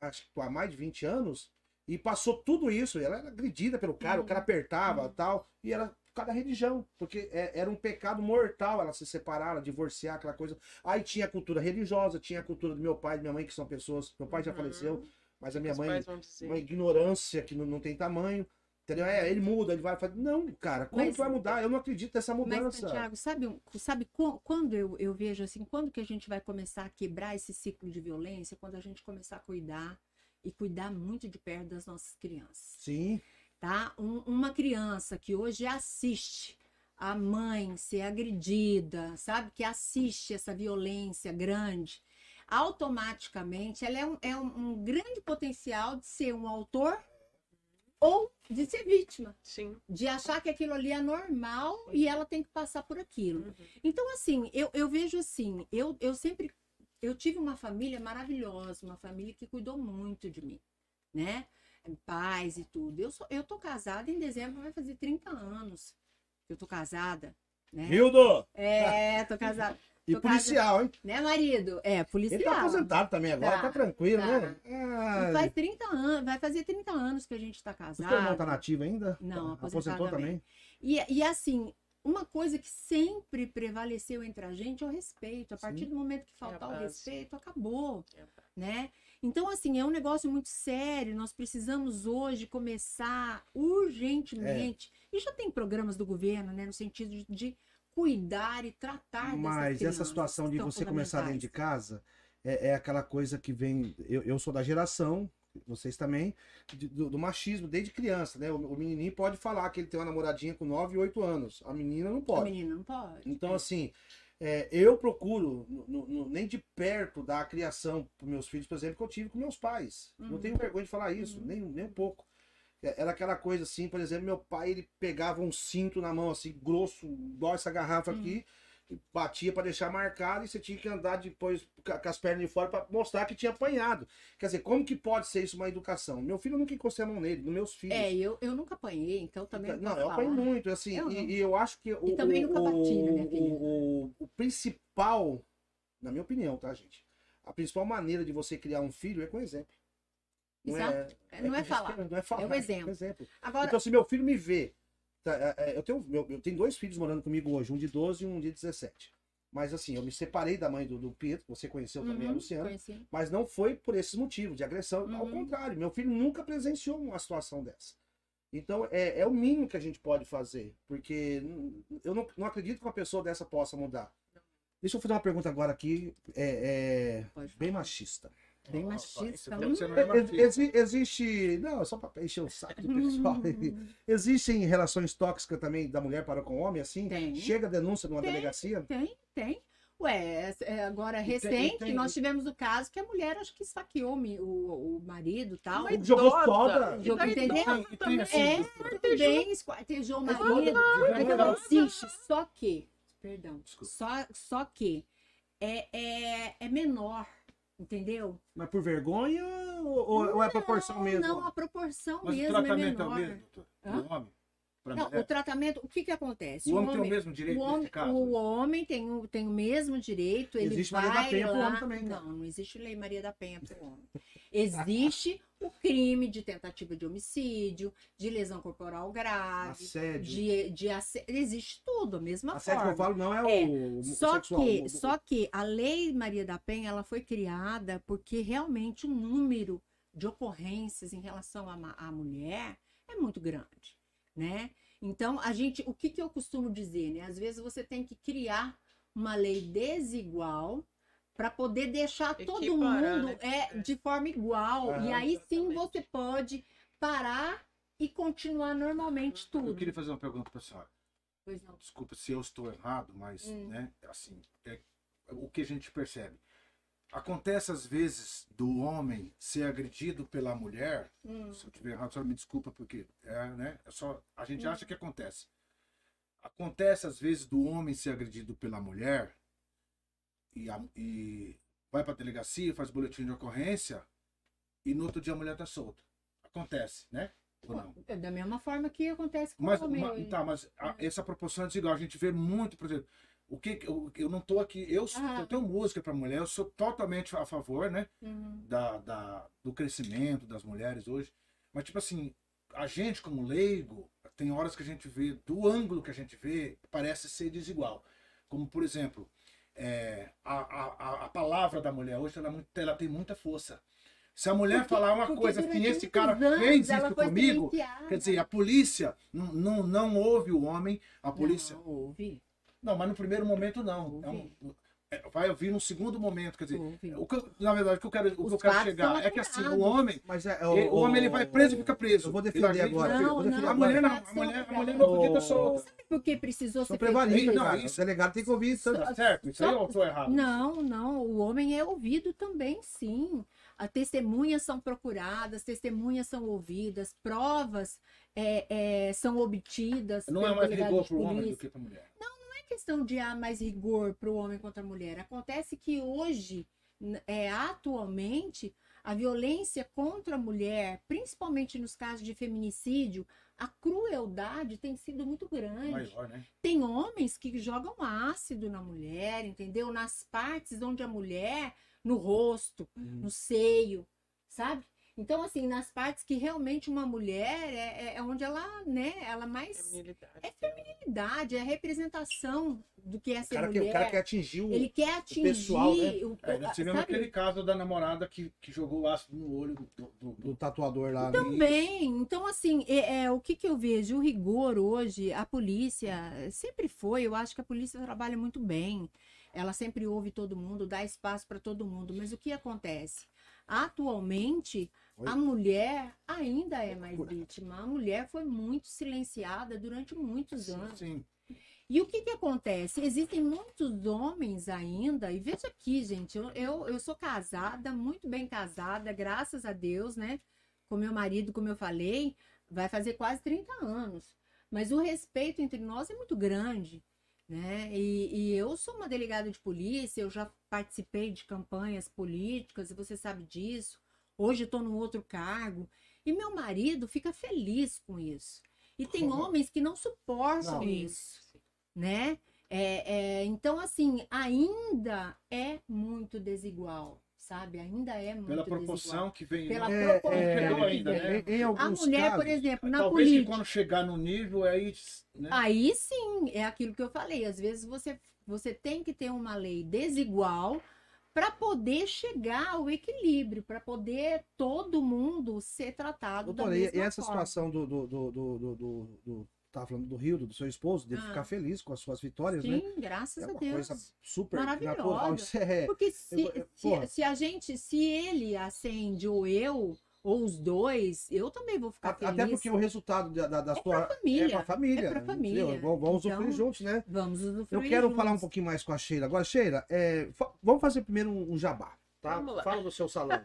acho que há mais de 20 anos, e passou tudo isso. Ela era agredida pelo cara, uhum. o cara apertava e uhum. tal, e era por causa da religião, porque é, era um pecado mortal ela se separar, ela divorciar, aquela coisa. Aí tinha a cultura religiosa, tinha a cultura do meu pai e minha mãe, que são pessoas. Meu pai já uhum. faleceu mas a minha Os mãe, uma ignorância que não, não tem tamanho. Entendeu? É, ele muda, ele vai fazer. Não, cara, como mas, vai mudar? Eu não acredito nessa mudança. Mas, Santiago, sabe, sabe quando eu, eu vejo assim, quando que a gente vai começar a quebrar esse ciclo de violência? Quando a gente começar a cuidar e cuidar muito de perto das nossas crianças. Sim. Tá? Um, uma criança que hoje assiste a mãe ser agredida, sabe? Que assiste essa violência grande automaticamente ela é um, é um, um grande potencial de ser um autor ou de ser vítima. Sim. De achar que aquilo ali é normal e ela tem que passar por aquilo. Uhum. Então, assim, eu, eu vejo assim, eu, eu sempre. Eu tive uma família maravilhosa, uma família que cuidou muito de mim, né? Paz e tudo. Eu, sou, eu tô casada em dezembro, vai fazer 30 anos. Eu tô casada. Né? Hildo! É, tô casada. E policial, hein? Né, marido? É, policial. Ele tá aposentado também agora, tá, tá tranquilo, tá. né? Faz 30 anos, vai fazer 30 anos que a gente tá casado. O seu irmão tá nativo ainda? Não, tá. aposentou também. também. E, e assim, uma coisa que sempre prevaleceu entre a gente é o respeito. A partir Sim. do momento que faltar é o respeito, acabou, é né? Então, assim, é um negócio muito sério. Nós precisamos hoje começar urgentemente. É. E já tem programas do governo, né, no sentido de, de cuidar e tratar Mas essa situação de você começar dentro de casa é, é aquela coisa que vem. Eu, eu sou da geração, vocês também, de, do, do, machismo desde criança, né? O, o, menininho pode falar que ele tem uma namoradinha com 9 e 8 anos. A menina não pode. A menina não pode. Então, é. assim, é, eu procuro, no, no, nem de perto, dar a criação para meus filhos, por exemplo, que eu tive com meus pais. Uhum. Não tenho vergonha de falar isso, uhum. nem, nem um pouco. É, era aquela coisa assim, por exemplo, meu pai ele pegava um cinto na mão assim, grosso, igual essa garrafa hum. aqui, e batia para deixar marcado e você tinha que andar depois com as pernas de fora para mostrar que tinha apanhado. Quer dizer, como que pode ser isso uma educação? Meu filho nunca encostei a mão nele, nos meus filhos. É, eu, eu nunca apanhei, então também não Não, eu apanhei muito, assim, eu e, e, eu acho que o, e também nunca bati na minha. O, o, o principal, na minha opinião, tá, gente? A principal maneira de você criar um filho é com exemplo. Não é, é, não é, é falar. Não é falar. É o exemplo. É exemplo. Agora... Então, se meu filho me vê. Tá, é, é, eu, tenho, eu, eu tenho dois filhos morando comigo hoje, um de 12 e um de 17. Mas assim, eu me separei da mãe do, do Pedro, você conheceu uhum, também a Luciana. Conheci. Mas não foi por esses motivos de agressão. Uhum. Ao contrário, meu filho nunca presenciou uma situação dessa. Então é, é o mínimo que a gente pode fazer. Porque eu não, não acredito que uma pessoa dessa possa mudar. Deixa eu fazer uma pergunta agora aqui, é, é bem machista. Bem machista. Exi existe. Não, só para encher o saco do pessoal. Existem relações tóxicas também da mulher para com o homem, assim? Tem. Chega a denúncia numa tem, delegacia? Tem, tem. Ué, é, agora recente, tem, tem, nós tivemos o caso que a mulher acho que esfaqueou o, o marido tal. Mas jogou soda. Jogou, entendeu? É, também esquartejou o marido. Então, existe. Só que, perdão, só, só que é, é, é menor Entendeu? Mas por vergonha ou, não, ou é a proporção mesmo? Não, a proporção Mas mesmo. o tratamento é, é o mesmo, doutor? Do homem? Pra Não, mulher? o tratamento, o que que acontece? O homem tem o mesmo direito o homem, caso? o homem tem, o, tem o mesmo direito, ele Existe vai Maria da Penha pro lá... homem também, cara. Não, não existe lei Maria da Penha para o homem. Existe o crime de tentativa de homicídio, de lesão corporal grave, Assédio. de, de assédio, existe tudo, a mesma Assédio que eu forma. falo não é, É, o o Só sexual. que, o- só que a lei Maria da Penha ela foi criada porque realmente o número de ocorrências em relação à mulher é muito grande, né? Então a gente, o que, que eu costumo dizer, né? Às vezes você tem que criar uma lei desigual para poder deixar todo Equiparar, mundo né? é de forma igual e Aham, aí sim exatamente. você pode parar e continuar normalmente Eu tudo. queria fazer uma pergunta pra senhora. Pois não. Desculpa se eu estou errado, mas, Hum. né, assim, é o que a gente percebe. Acontece às vezes do homem ser agredido pela mulher. Hum. Se eu estiver errado, só me desculpa, porque é, né, é só, a gente Hum. acha que acontece. Acontece às vezes do homem ser agredido pela mulher e, a- e vai para a delegacia, faz boletim de ocorrência e no outro dia a mulher tá solta. Acontece, né? Ou não? É da mesma forma que acontece com Mas, o homem. ma- hoje. tá, mas a- essa proporção é desigual. A gente vê muito, por exemplo, o que eu, eu não tô aqui, eu, sou- Ah. eu tenho música para mulher, eu sou totalmente a favor, né, Uhum. da, da- do crescimento das mulheres hoje. Mas tipo assim, a gente como leigo, tem horas que a gente vê, do ângulo que a gente vê, parece ser desigual. Como por exemplo, é, a, a, a- palavra da mulher hoje ela, é muito- ela tem muita força. Se a mulher Porque- falar uma coisa assim, esse cara anos fez isso comigo. Quer dizer, a polícia não, não, não ouve o homem, a polícia. Não, ouve, Não, mas no primeiro momento não. É um- é- vai ouvir no segundo momento. Quer dizer, o que na verdade, o que eu quero, o que eu quero chegar é que assim, o homem, Mas é, ele- o homem ele vai preso e fica preso. Eu vou defender agora. o Não, vou defender não, A agora. mulher não, a mulher, a mulher não podia estar solta. Sabe por que precisou ser prevaristas, Não, isso- O delegado tem que ouvir isso. Tá certo, isso aí eu tô errado. Não, não, o homem é ouvido também, sim. As testemunhas são procuradas, testemunhas são ouvidas, provas é, é, são obtidas. Não é mais rigor de pro homem do que pra mulher. Não é questão de há mais rigor para o homem contra a mulher. Acontece que hoje, é, atualmente, a violência contra a mulher, principalmente nos casos de feminicídio, a crueldade tem sido muito grande. Maior, né? Tem homens que jogam ácido na mulher, entendeu? Nas partes onde a mulher, no rosto, no seio, sabe? Então, assim, nas partes que realmente uma mulher é, é- é onde ela, né, ela mais. Feminilidade. É feminilidade, é a representação do que é O ser cara, que, mulher. o cara quer atingir o. Ele quer atingir pessoal, né? o, É, tivemos sabe? aquele caso da namorada que, que jogou ácido no olho do, do- do- do tatuador lá. né? Também. Então, assim, é, é, o que, que eu vejo? O rigor hoje, a polícia sempre foi, eu acho que a polícia trabalha muito bem. Ela sempre ouve todo mundo, dá espaço para todo mundo. Mas o que acontece? Atualmente, A mulher ainda é mais vítima. A mulher foi muito silenciada durante muitos anos. Sim. E o que que acontece? Existem muitos homens ainda, e veja aqui, gente, eu, eu, eu sou casada, muito bem casada, graças a Deus, né? Com meu marido, como eu falei, vai fazer quase 30 anos. Mas o respeito entre nós é muito grande, né? E, e eu sou uma delegada de polícia, eu já participei de campanhas políticas, e você sabe disso. Hoje estou num outro cargo. E meu marido fica feliz com isso. E tem homens que não suportam Não. isso né? É, é, então, assim, ainda é muito desigual, sabe? Ainda é muito Pela desigual. proporção que vem. Pela É, proporção é, que ainda, né? Em, em A alguns mulher, casos, por exemplo, na Talvez política. quando chegar no nível, aí. Né? Aí sim, é aquilo que eu falei. Às vezes você, você tem que ter uma lei desigual para poder chegar ao equilíbrio, para poder todo mundo ser tratado da Doutora, e, mesma e essa forma. situação do. do, do, do, do, do, tava falando do Rio, do seu esposo, dele Ah. ficar feliz com as suas vitórias, né? Sim, graças É a uma Deus. coisa super Maravilhosa. natural. Isso é. Porque se, eu- eu- se, se a gente, se ele acende ou eu, ou os dois, eu também vou ficar feliz. Até porque o resultado da, da, da É sua. pra família. É pra família. É pra né? família. Vamos, Então, sofrer juntos, né? Vamos Eu usufruir quero juntos. falar um pouquinho mais com a Sheila. Agora, Sheila, é, vamos fazer primeiro um, um jabá, tá? Vamos lá. Fala do seu salão.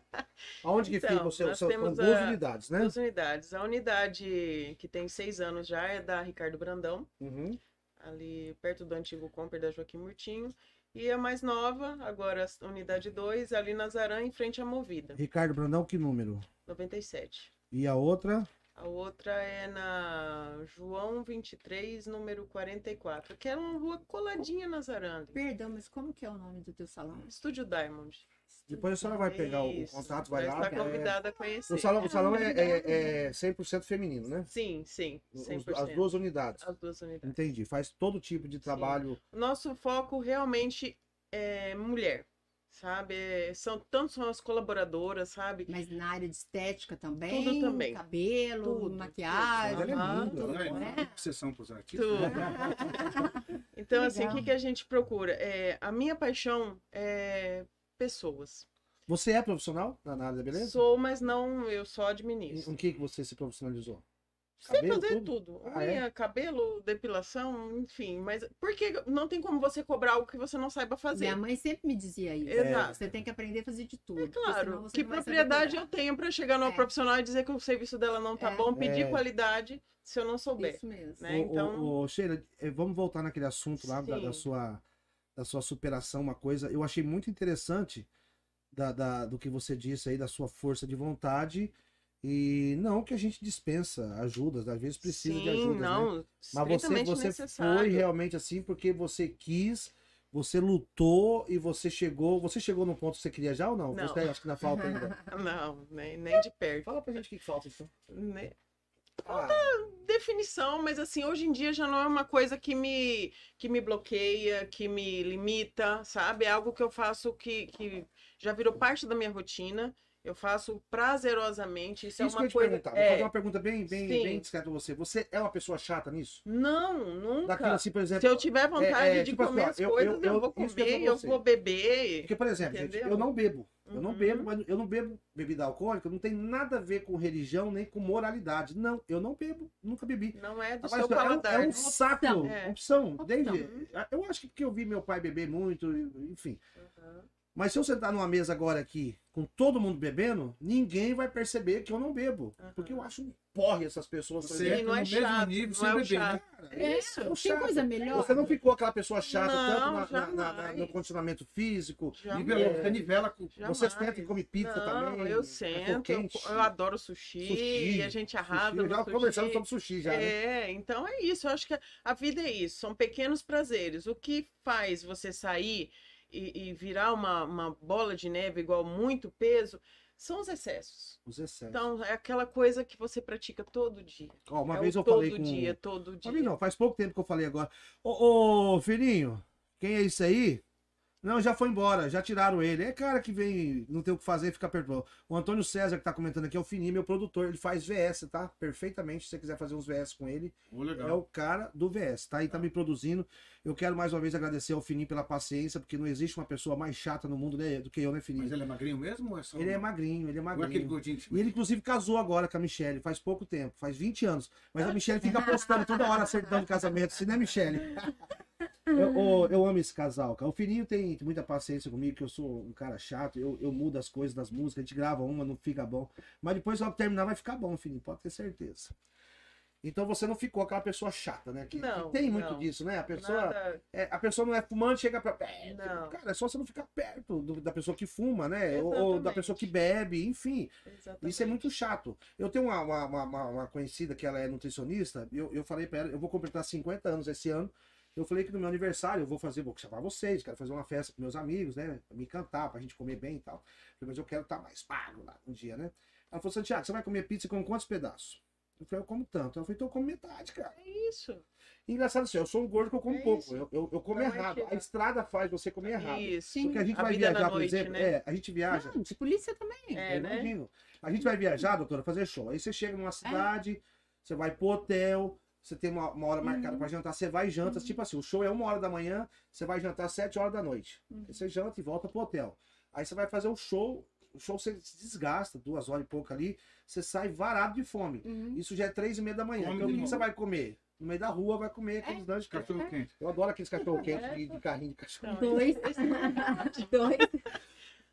Aonde que Então, fica o seu? temos duas a- unidades, né? Duas unidades. A unidade que tem seis anos já é da Ricardo Brandão, Uhum. ali perto do antigo Comper da Joaquim Murtinho. E a mais nova, agora a unidade 2, ali na Zarã, em frente à Movida, Ricardo Brandão, que número? 97. E a outra? A outra é na João 23, número 44, que é uma rua coladinha na Zaranda. Perdão, mas como que é o nome do teu salão? Estúdio Diamond. Depois a senhora vai pegar o Isso, contato, vai lá. está é- convidada a conhecer. O salão, o salão é, é, é 100% feminino, né? Sim, sim, Os- 100%. As duas unidades. As duas unidades. Entendi. Faz todo tipo de trabalho. Nosso foco realmente é mulher, sabe? É, São tanto são as colaboradoras, sabe? Mas na área de estética também? Tudo também. Cabelo, Tudo, maquiagem, tudo. Ela é linda, tudo, é, né? é obsessão pros artistas. Tudo. Então, assim, o que, que a gente procura? É, a minha paixão é pessoas. Você é profissional na área da beleza? Sou, mas não, eu só Em, administro. em que que você se profissionalizou? Sei Cabelo, fazer tudo? tudo. Ah, Unha, é? cabelo, depilação, enfim. Mas porque não tem como você cobrar algo que você não saiba fazer. Minha mãe sempre me dizia isso. Exato. Você tem que aprender a fazer de tudo. É claro, você que propriedade eu tenho para chegar numa É. profissional e dizer que o serviço dela não tá É. bom, pedir É. qualidade se eu não souber. Isso mesmo. né? Ô, Então- ô, ô, Sheila, eh, vamos voltar naquele assunto lá da, da sua, da sua superação, uma coisa. Eu achei muito interessante da, da- do que você disse aí, da sua força de vontade. E não que a gente dispensa ajudas, às vezes precisa Sim, de ajuda. Né? não, Mas você, você necessário. foi realmente assim porque você quis, você lutou e você chegou. Você chegou no ponto que você queria já ou não? Não. Você acha que ainda falta ainda. Não, nem, nem de perto. Fala pra gente o que que falta então. Né? Ah, definição, mas assim, hoje em dia já não é uma coisa que me, que me bloqueia, que me limita, sabe? É algo que eu faço que, que já virou parte da minha rotina. Eu faço prazerosamente. Isso, isso é que eu uma ia te coisa. perguntar. Vou é, fazer uma pergunta bem, bem, Sim. bem discreta pra você. Você é uma pessoa chata nisso? Não, nunca. Daquilo assim, por exemplo. Se eu tiver vontade é, de tipo assim, comer ó, as eu- coisas, eu- eu, eu- vou isso eu comer, eu pra vou beber. Porque, por exemplo, gente, eu não bebo. Eu não Uhum. bebo, mas eu não bebo bebida alcoólica, não tem nada a ver com religião nem com moralidade. Não, eu não bebo, nunca bebi. Não é do Mas seu é, um, paladar. é um saco, É. opção. Opção. Desde, eu acho que porque eu vi meu pai beber muito, enfim. Uhum. Mas se eu sentar numa mesa agora aqui, com todo mundo bebendo, ninguém vai perceber que eu não bebo. Uhum. Porque eu acho um porre essas pessoas. Você exemplo. Sim, não é no mesmo chato, nível não sem é beber, né? chato. É isso, é o Tem chato. coisa melhor. Você não ficou aquela pessoa chata Não, tanto na- na- na- na- no jamais. condicionamento físico. Jamais. Nivelou, você nivela com. Você Jamais. senta e come pizza Não, também, Eu cachorro sento, eu, eu adoro sushi, Sushi, e a gente arrasa Sushi, já conversamos sobre sushi já, né? É, então é isso. Eu acho que a vida é isso. São pequenos prazeres. O que faz você sair e, e virar uma, uma bola de neve igual muito peso são os excessos. Os excessos. Então é aquela coisa que você pratica todo dia. Ó, uma é vez o eu todo falei com... dia, todo dia. Mim não, faz pouco tempo que eu falei agora. Ô, ô, filhinho, quem é isso aí? Não, já foi embora, já tiraram ele. É cara que vem, não tem o que fazer, fica perto. O Antônio César que tá comentando aqui é o Fininho, meu produtor. Ele faz VS, tá? Perfeitamente. Se você quiser fazer uns VS com ele, Ô, é o cara do VS, tá? E tá me produzindo. Eu quero mais uma vez agradecer ao Fininho pela paciência, porque não existe uma pessoa mais chata no mundo né, do que eu, né, Fininho? Mas ele é magrinho mesmo ou é só. Ele é magrinho, ele é é aquele magrinho. gordinho de E ele, inclusive, casou agora com a Michelle, faz pouco tempo, faz 20 anos. Mas a Michelle fica postando toda hora a certidão de casamento, se não é Michelle. Eu, eu amo esse casal, cara. O Fininho tem muita paciência comigo, que eu sou um cara chato, eu, eu mudo as coisas das músicas, a gente grava uma, não fica bom. Mas depois, ao terminar, vai ficar bom, Fininho, pode ter certeza. Então você não ficou aquela pessoa chata, né? Que, que Não, tem muito não. disso, né? A pessoa, é, a pessoa não é fumante, chega pra. É, Não. Cara, é só você não ficar perto do- da pessoa que fuma, né? Ou, ou da pessoa que bebe, enfim. Exatamente. Isso é muito chato. Eu tenho uma, uma, uma- uma- conhecida que ela é nutricionista, eu, eu falei pra ela, eu vou completar 50 anos esse ano. Eu falei que no meu aniversário eu vou fazer, vou chamar vocês, quero fazer uma festa com meus amigos, né? Pra me encantar, pra gente comer bem e tal. Mas eu quero estar mais pago lá um dia, né? Ela falou, Santiago, você vai comer pizza com quantos pedaços? Eu falei, eu como tanto. Ela falou, então eu como metade, cara. É isso. Engraçado assim, eu sou um gordo que eu como É pouco. Eu, eu, eu como Não é errado. que- A estrada faz você comer errado. Isso. Sim. Porque a gente A vai da viajar, por noite, exemplo, né? é, a gente viaja. Não, de polícia também. É, eu né? imagino. A gente vai viajar, doutora, fazer show. Aí você chega numa cidade, você vai pro hotel, você tem uma, uma hora marcada pra jantar, você vai e janta. Tipo assim, o show é uma hora da manhã, você vai jantar às sete horas da noite. Aí você janta e volta pro hotel. Aí você vai fazer o show, o show você se desgasta, duas horas e pouco ali, você sai varado de fome. Uhum. Isso já é três e meia da manhã. Come Então o que você vai comer? No meio da rua vai comer aqueles lanches. Cachorro quente. Eu adoro aqueles cachorro quentes de, de carrinho de cachorro. Dois. Dois.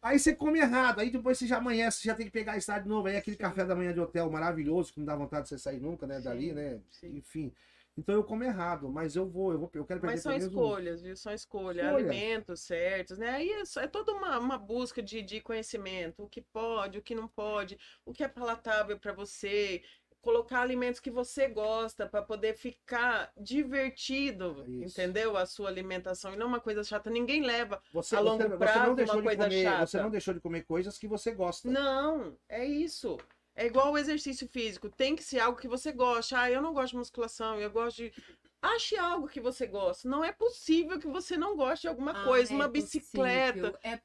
Aí você come errado, aí depois você já amanhece, você já tem que pegar a estrada de novo. Aí aquele café da manhã de hotel maravilhoso, que não dá vontade de você sair nunca, né? Dali, Sim, né? sim. Enfim. Então eu como errado, mas eu vou, eu vou, eu quero perder Mas são escolhas, viu? São escolhas, Escolha. alimentos certos, né? Aí é, é toda uma, uma busca de, de conhecimento, o que pode, o que não pode, o que é palatável para você, colocar alimentos que você gosta para poder ficar divertido, Isso. entendeu? A sua alimentação e não uma coisa chata. Ninguém leva Você, a longo você, você prazo, não uma coisa comer, chata. Você não deixou de comer coisas que você gosta. Não, é isso. É igual o exercício físico. Tem que ser algo que você gosta. Ah, eu não gosto de musculação, eu gosto de. Ache algo que você gosta. Não é possível que você não goste de alguma Ah, coisa. é uma bicicleta, possível, É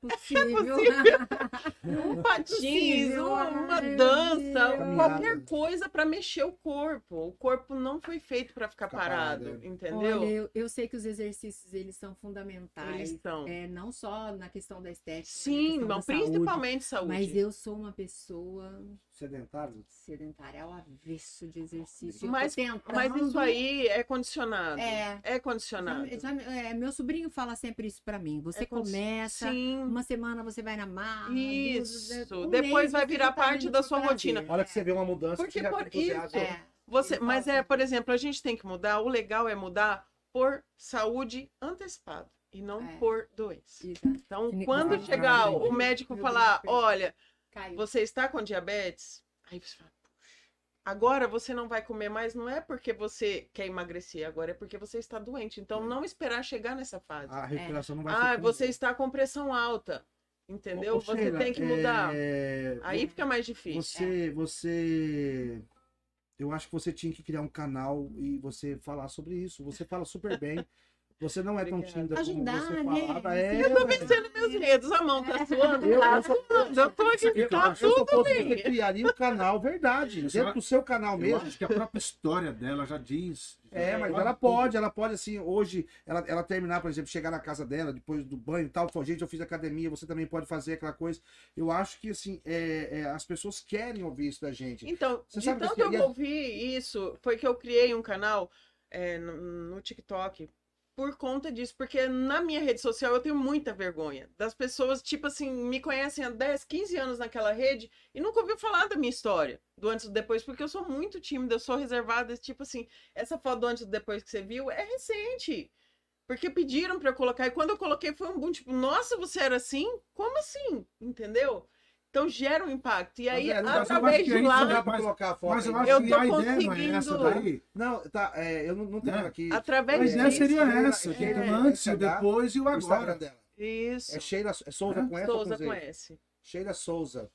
possível. um patins, possível. uma, dança, qualquer coisa para mexer o corpo. O corpo não foi feito para ficar Ficar parado, parado, é. entendeu? Olha, eu, eu sei que os exercícios eles são fundamentais. Eles são. É, não só na questão da estética, mas Sim, não, da saúde, principalmente saúde. Mas eu sou uma pessoa Sedentário? sedentária ao avesso de exercício. Mas- Mas isso aí é condicionado. É. É condicionado. Já- já- é, meu sobrinho fala sempre isso pra mim. Você É começa, Sim. uma semana você vai na marra. Isso. duas- um Depois vai virar tá parte da sua prazer. rotina. A hora que você vê uma mudança, Porque por fica entusiasta. É. Você, mas é, por exemplo, a gente tem que mudar. O legal é mudar por saúde antecipada e não É. por doença. Exato. Então, quando chegar o médico falar, olha, Caiu. você está com diabetes, aí você fala, agora você não vai comer mais, não é porque você quer emagrecer, agora é porque você está doente. Então, não esperar chegar nessa fase. A recuperação não vai Ah, ser você está com pressão alta, entendeu? Ô, você Sheila, tem que mudar. é, Aí fica mais difícil. Você, você. Eu acho que você tinha que criar um canal e você falar sobre isso. Você fala super bem. Você não é tão tímida como Ajudar, você né? falava. É, Eu tô velho. Vencendo meus medos, a mão tá suando, Eu- tá eu sou- suando. Eu tô aqui, Eu, tá eu, tudo fosse você, bem. criaria um canal, verdade. Eu Dentro do seu canal Eu mesmo. acho que a própria história dela já diz. É, mas ela pode, ela pode, assim, hoje, ela, ela terminar, por exemplo, chegar na casa dela, depois do banho e tal, falou, gente, eu fiz academia, você também pode fazer aquela coisa. Eu acho que, assim, é, é, as pessoas querem ouvir isso da gente. Então, Você de sabe tanto que- eu e a- ouvi isso, foi que eu criei um canal é, no, no TikTok por conta disso, porque na minha rede social eu tenho muita vergonha das pessoas, tipo assim, me conhecem há 10, 15 anos naquela rede e nunca ouviu falar da minha história, do antes e depois, porque eu sou muito tímida, eu sou reservada, tipo assim, essa foto do antes e depois que você viu é recente. Porque pediram pra eu colocar, e quando eu coloquei foi um boom, tipo, nossa, você era assim? Como assim? Entendeu? Então gera um impacto. E aí, é, através de lá, dá pra Mas- colocar a foto Mas eu acho Eu que tô a ideia não é essa conseguindo- daí. Não, tá, é, eu não, não tenho Né? aqui. através A É, ideia disso, seria Sheila- essa, que é, antes, o depois e o agora. dela. Isso. É Sheila, é Souza É? com ou Souza com? S. Sheila Souza.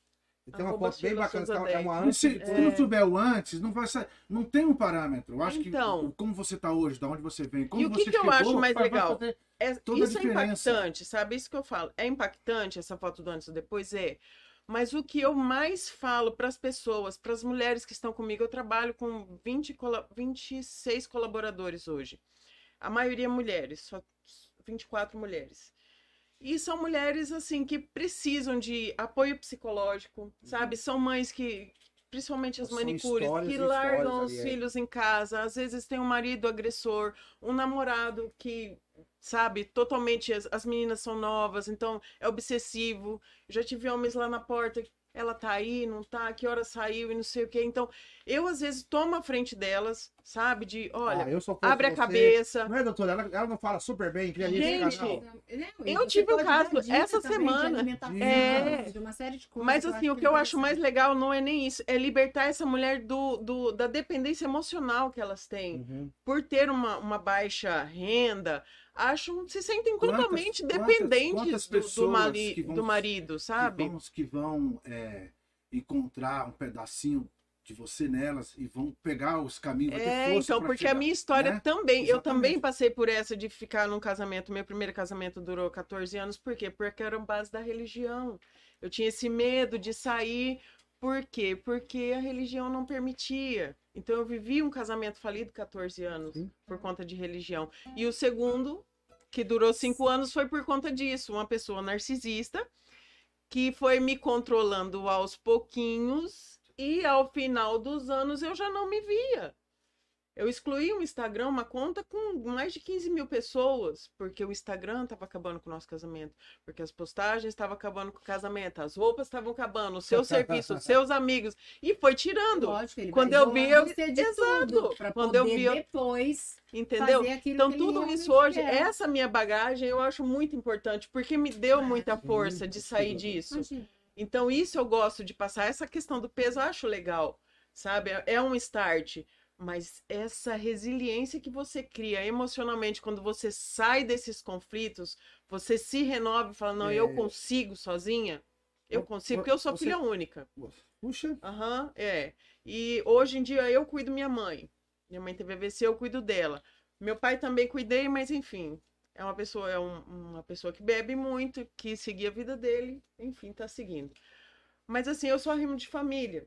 E tem uma foto bem bacana, Souza é uma antes. se, se não tiver o antes, não vai ser, não tem um parâmetro. Eu acho Então. que como você está hoje, da onde você vem, como E o que você que eu chegou, acho mais legal? É, isso é impactante, sabe? Isso que eu falo. É impactante essa foto do antes e depois? É. Mas o que eu mais falo para as pessoas, para as mulheres que estão comigo, eu trabalho com 20, cola- 26 colaboradores hoje. A maioria mulheres, só 24 mulheres. E são mulheres, assim, que precisam de apoio psicológico, sabe? São mães que, principalmente as São manicures, que largam os ali, é. filhos em casa. Às vezes tem um marido agressor, um namorado que, sabe, totalmente. As, as meninas são novas, então é obsessivo. Já tive homens lá na porta. Ela tá aí, não tá? Que hora saiu e não sei o quê. Então, eu às vezes tomo a frente delas, sabe? De, olha, Ah, eu só fosse abre a você- cabeça. Não é, doutora? Ela, ela não fala super bem, esse Gente, canal. Eu tive um caso essa semana. É. É. De uma série de coisas. Mas assim, o que eu acho mais legal legal não é nem isso, é libertar essa mulher do, do- da dependência emocional que elas têm. Uhum. Por ter uma, uma baixa renda, acham, se sentem Quantas- totalmente quantas- dependentes quantas do- do, pessoas mari- vão- do marido, sabe? Que vão, que vão é, encontrar um pedacinho de você nelas e vão pegar os caminhos. É, então, porque a chegar, minha história né? também, eu também Exatamente. passei por essa de ficar num casamento, meu primeiro casamento durou 14 anos, por quê? Porque era base da religião. Eu tinha esse medo de sair, por quê? Porque a religião não permitia. Então eu vivi um casamento falido 14 anos Sim. por conta de religião. E o segundo, que durou cinco anos, foi por conta disso. Uma pessoa narcisista que foi me controlando aos pouquinhos e ao final dos anos eu já não me via. Eu excluí o Instagram, uma conta com mais de 15 mil pessoas, porque o Instagram estava acabando com o nosso casamento, porque as postagens estavam acabando com o casamento, as roupas estavam acabando, o seu serviço, os seus amigos, e foi tirando, Lógico, ele Quando eu vi, eu- Exato. Quando eu vi, eu- depois entendeu? Então, tudo isso hoje, quer. essa minha bagagem, eu acho muito importante, porque me deu muita sim, força de sair disso. Então, isso eu gosto de passar. Essa questão do peso eu acho legal. sabe? É, é um start. Mas essa resiliência que você cria emocionalmente quando você sai desses conflitos, você se renova e fala: Não, é... eu consigo sozinha. Eu consigo, porque eu sou você... filha única. Puxa. Aham, uhum, é. E hoje em dia eu cuido minha mãe. Minha mãe teve AVC, eu cuido dela. Meu pai também cuidei, mas enfim, é uma pessoa, é um, uma pessoa que bebe muito, que seguia a vida dele, enfim, tá seguindo. Mas assim, eu sou arrimo de família.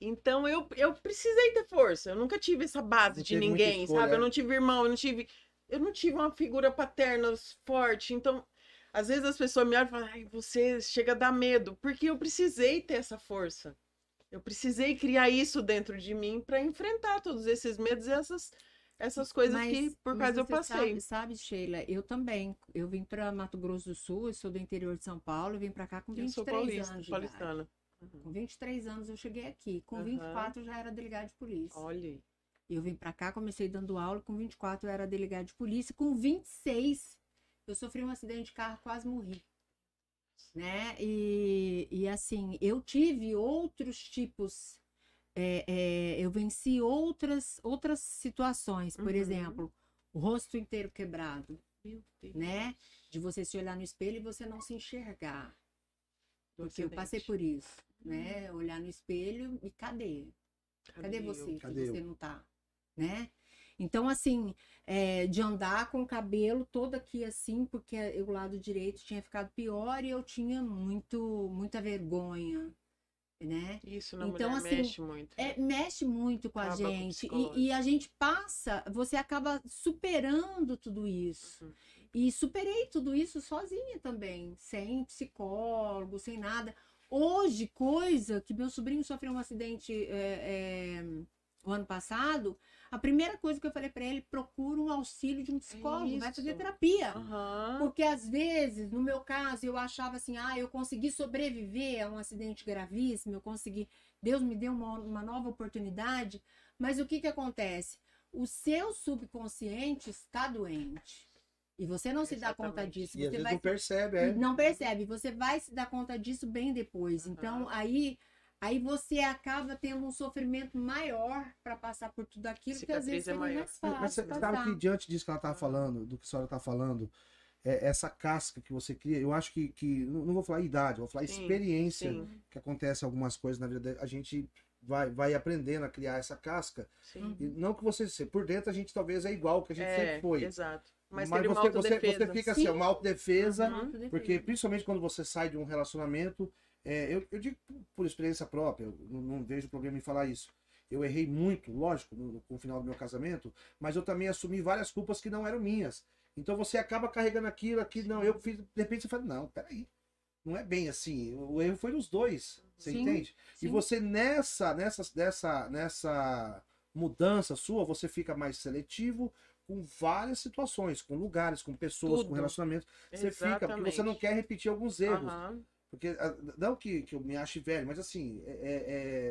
Então eu, eu precisei ter força. Eu nunca tive essa base não de ninguém, sabe? Eu não tive irmão, eu não tive. Eu não tive uma figura paterna forte. Então, às vezes as pessoas me olham e falam, ai, você chega a dar medo. Porque eu precisei ter essa força. Eu precisei criar isso dentro de mim para enfrentar todos esses medos e essas, essas coisas mas, que por causa eu passei. Sabe, sabe, Sheila, eu também. Eu vim para Mato Grosso do Sul, eu sou do interior de São Paulo, eu vim para cá com 23 eu sou paulista, anos. Paulistana. Uhum. Com 23 anos eu cheguei aqui. Com uhum. 24 eu já era delegado de polícia. Olha. Eu vim para cá, comecei dando aula, com 24 eu era delegado de polícia, com 26 eu sofri um acidente de carro, quase morri. Né? E, e assim, eu tive outros tipos, é, é, eu venci outras, outras situações, por uhum. exemplo, o rosto inteiro quebrado, né? De você se olhar no espelho e você não se enxergar. Porque eu passei por isso, né? Uhum. Olhar no espelho e cadê? Cadê, cadê você? Cadê que você não tá, né? Então, assim, é, de andar com o cabelo todo aqui assim, porque o lado direito tinha ficado pior e eu tinha muito, muita vergonha, né? Isso na então, assim, mexe muito. É, mexe muito com Acaba a gente. Com e, e, a gente passa, você acaba superando tudo isso. Uhum. E superei tudo isso sozinha também, sem psicólogo, sem nada. Hoje, coisa que meu sobrinho sofreu um acidente é, é, o ano passado, a primeira coisa que eu falei para ele, procura um auxílio de um psicólogo, Isso. vai fazer terapia. Uhum. Porque às vezes, no meu caso, eu achava assim, ah, eu consegui sobreviver a um acidente gravíssimo, eu consegui, Deus me deu uma, uma nova oportunidade, mas o que que acontece? O seu subconsciente está doente. E você não se dá conta disso. E você vai... não percebe, é? Não percebe. Você vai se dar conta disso bem depois. Uhum. Então, aí aí você acaba tendo um sofrimento maior para passar por tudo aquilo Cicatriz que às vezes é mais fácil. Mas você sabe que diante disso que ela estava falando, do que a senhora está falando, é, essa casca que você cria, eu acho que, que não vou falar idade, vou falar sim, experiência sim. que acontece algumas coisas na vida, a gente vai, vai aprendendo a criar essa casca. Sim. E não que você, por dentro a gente talvez é igual que a gente é, sempre foi. Exato. Mas, Mas você, você, você, fica assim, uma autodefesa, uhum. porque principalmente quando você sai de um relacionamento, é, eu, eu, digo por experiência própria, eu não, não, vejo problema em falar isso. Eu errei muito, lógico, no, no final do meu casamento, mas eu também assumi várias culpas que não eram minhas. Então você acaba carregando aquilo, aqui, não, eu fiz. De repente você fala, não, peraí. Não é bem assim. O erro foi dos dois. Você sim, entende? Sim. E você nessa, nessa, nessa, nessa mudança sua, você fica mais seletivo com várias situações, com lugares, com pessoas, Tudo. com relacionamentos. Você fica, porque você não quer repetir alguns erros. Uhum. Porque, ah, não que, que eu me ache velho, mas assim, é, é,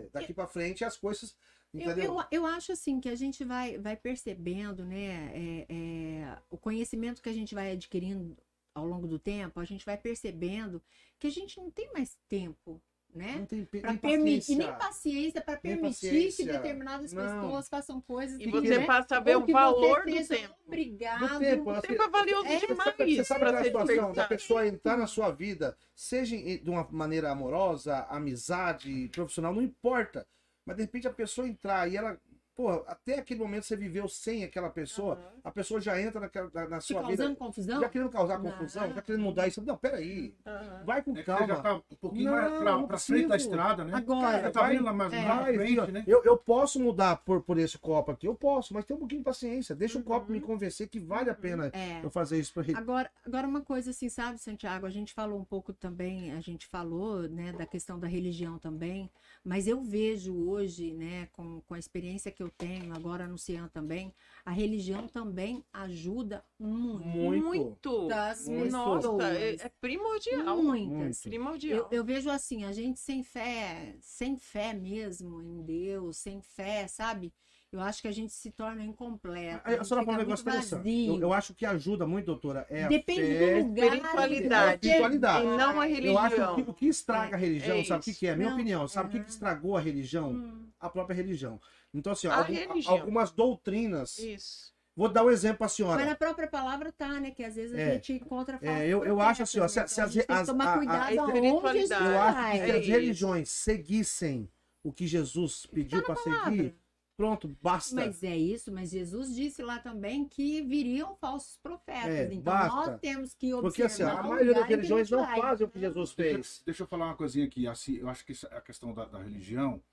é daqui para frente as coisas. Entendeu? Eu, eu, eu, acho assim que a gente vai, vai percebendo, né? É, é, o conhecimento que a gente vai adquirindo ao longo do tempo, a gente vai percebendo que a gente não tem mais tempo né? Não tem pra permitir, nem paciência para permitir paciência. que determinadas não. pessoas façam coisas. E você né? passa a ver o valor do tempo. Obrigado. Do tempo, o tempo é valioso é, demais. Você sabe a situação da pessoa entrar na sua vida, seja de uma maneira amorosa, amizade, profissional, não importa. Mas de repente a pessoa entrar e ela Pô, até aquele momento você viveu sem aquela pessoa, uhum. a pessoa já entra naquela, na, na sua vida. causando confusão? Já querendo causar confusão, já querendo mudar isso. Não, peraí. Uhum. Vai com é calma. já tá um pouquinho não, mais pra, pra frente da estrada, né? Agora. Já tá vai, vindo lá mais, é, mais frente, né? Eu, eu posso mudar por, por esse copo aqui, eu posso, mas tem um pouquinho de paciência. Deixa uhum. o copo me convencer que vale a uhum. pena é. eu fazer isso pra ele. Agora, agora, uma coisa assim, sabe, Santiago? A gente falou um pouco também, a gente falou, né, da questão da religião também, mas eu vejo hoje, né, com, com a experiência que eu tenho agora no Cian também, a religião também ajuda muito. Muito. Das muito. Nossa, é, é primordial. Muitas. Muito. Primordial. Eu, eu, vejo assim, a gente sem fé, sem fé mesmo em Deus, sem fé, sabe? eu acho que a gente se torna incompleto. A, a senhora falou um negócio interessante. Eu, eu, acho que ajuda muito, doutora, é Depende a fé, do lugar. Espiritualidade. É espiritualidade. E não a religião. Eu acho que o que estraga a religião, É sabe o que, que é? Minha Não, opinião, sabe o que, que estragou a religião? Hum, A própria religião. Então, assim, A algum- algumas doutrinas. Isso. Vou dar um exemplo pra Mas senhora. na própria palavra tá, né? Que às vezes a É. gente encontra É, eu- eu acho assim, ó, se- se né? as- a tem as- que tomar a- a- cuidado a aonde espiritualidade. isso Eu acho que se É as religiões seguissem o que Jesus pediu pra seguir, pronto, basta. Mas é isso, mas Jesus disse lá também que viriam falsos profetas. É, então basta. nós temos que observar. Porque assim, a maioria das a religiões não fazem o que Jesus fez. Deixa, deixa eu falar uma coisinha aqui. Assim, eu acho que a questão da, da religião,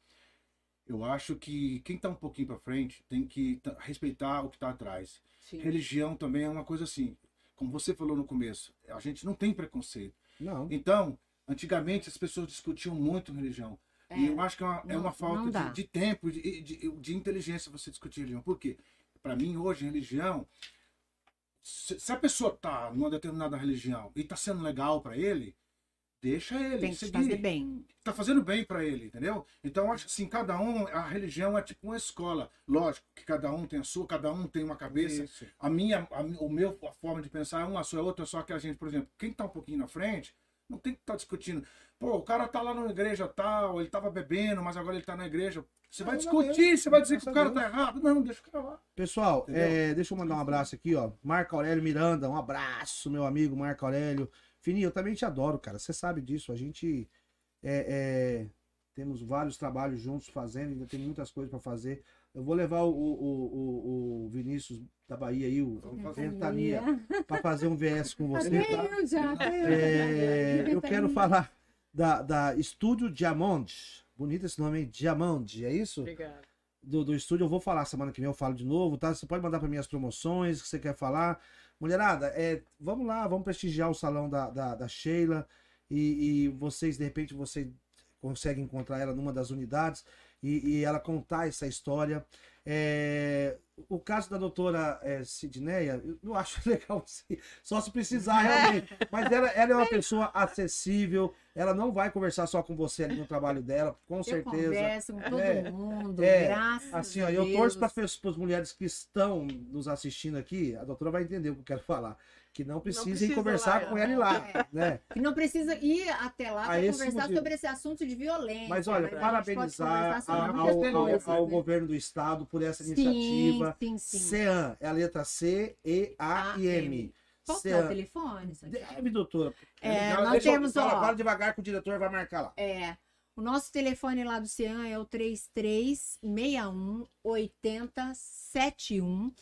eu acho que quem está um pouquinho para frente tem que respeitar o que está atrás. Sim. Religião também é uma coisa assim, como você falou no começo, a gente não tem preconceito. Não. Então, antigamente as pessoas discutiam muito religião. E É, eu acho que é uma, é não- uma não falta de, de tempo, de, de, de inteligência você discutir religião. Por quê? Para mim, hoje, religião. Se, se a pessoa tá numa determinada religião e tá sendo legal para ele, deixa ele Tem que seguir. fazer bem. Tá fazendo bem para ele, entendeu? Então, acho assim, cada um, a religião é tipo uma escola. Lógico que cada um tem a sua, cada um tem uma cabeça. Isso. A minha, a, o meu a forma de pensar é uma só, é outra só que a gente, por exemplo, quem tá um pouquinho na frente, não tem que estar discutindo. Pô, o cara tá lá na igreja tal, ele tava bebendo, mas agora ele tá na igreja. Você vai Não, discutir, você vai dizer que o a cara tá errado. Não, deixa o cara lá. Pessoal, é, deixa eu mandar um abraço aqui, ó. Marco Aurélio Miranda, um abraço, meu amigo Marco Aurélio. Fininho, eu também te adoro, cara. Você sabe disso. A gente é, é, temos vários trabalhos juntos fazendo, ainda tem muitas coisas para fazer. Eu vou levar o, o, o, o Vinícius da Bahia aí, o Ventania, para fazer um VS com você, tá? Veio já. É, eu quero falar da, da Estúdio Diamond. Bonito esse nome, hein? Diamond, é isso? Obrigada. do, do estúdio, eu vou falar semana que vem, eu falo de novo, tá? Você pode mandar para mim as promoções que você quer falar. Mulherada, é, vamos lá, vamos prestigiar o salão da, da, da Sheila e, e vocês, de repente, você consegue encontrar ela numa das unidades e, e ela contar essa história. É, o caso da doutora é, Sidneia, eu não acho legal só se precisar realmente. Mas ela, ela é uma pessoa acessível, ela não vai conversar só com você ali no trabalho dela, com Eu certeza. converso com todo É, mundo, é, graças Assim, ó, eu torço para as mulheres que estão nos assistindo aqui, a doutora vai entender o que eu quero falar, que não precisem precisa conversar lá, com ela lá, é. né? Que não precisa ir até lá A para conversar motivo. sobre esse assunto de violência. Mas olha, a gente pode parabenizar a- ao, ao- coisas, ao né? governo do estado por essa Sim, iniciativa. sim, sim. CEAM, é a letra C, E, A e M. A-M. Posso dar o telefone? Deve, doutora. É, nós deixa eu- temos, fala, ó. fala devagar que o diretor vai marcar lá. É. O nosso telefone lá do CEAM é o 3361 8071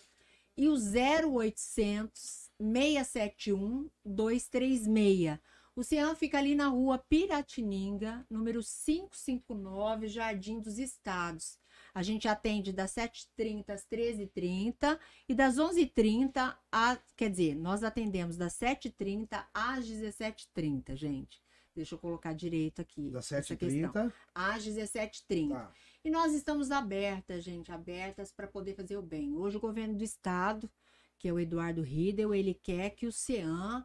e o 0800 671 236. O CEAM fica ali na rua Piratininga, número 559, Jardim dos Estados. A gente atende das 7h30 às 13h30 e das 11h30 a. Quer dizer, nós atendemos das 7h30 às 17h30, gente. Deixa eu colocar direito aqui. Das essa 7h30. Às 17h30. Tá. E nós estamos abertas, gente, abertas para poder fazer o bem. Hoje o governo do estado, que é o Eduardo Riedel, ele quer que o CEAM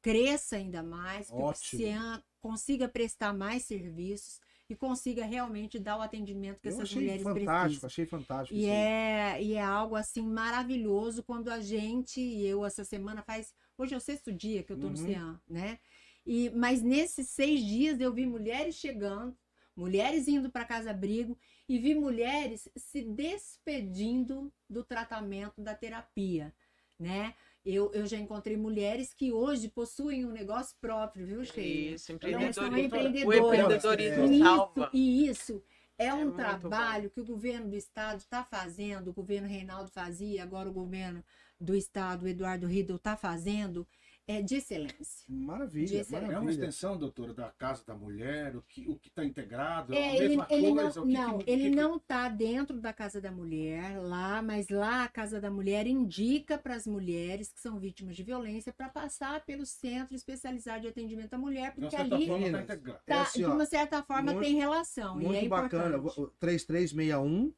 cresça ainda mais, que Ótimo. o CEAM consiga prestar mais serviços e consiga realmente dar o atendimento que Eu essas mulheres fantástico, precisam. achei fantástico. E é, e é algo assim maravilhoso quando a gente, e eu essa semana faz, hoje é o sexto dia que eu tô no Uhum. CEAM, né? E, mas nesses seis dias eu vi mulheres chegando, mulheres indo para casa abrigo e vi mulheres se despedindo do tratamento da terapia, né? Eu, eu já encontrei mulheres que hoje possuem um negócio próprio, viu, Sheila? Isso, são empreendedorismo. O empreendedoras. empreendedorismo E salva. isso, e isso é É um trabalho que o governo do estado está fazendo, o governo Reinaldo fazia, agora o governo do estado, o Eduardo Riedel, está fazendo, é de excelência. Maravilha, de excelência. É uma extensão, doutora, da Casa da Mulher, o que o está integrado, é, É, a ele, mesma ele não, coisa. que não, que- ele que- não está dentro da Casa da Mulher lá, mas lá a Casa da Mulher indica para as mulheres que são vítimas de violência para passar pelo Centro Especializado de Atendimento à Mulher, de uma porque certa ali forma, tá tá, assim, de ó, uma certa forma muito- tem relação. e é Muito bacana. importante. O 3361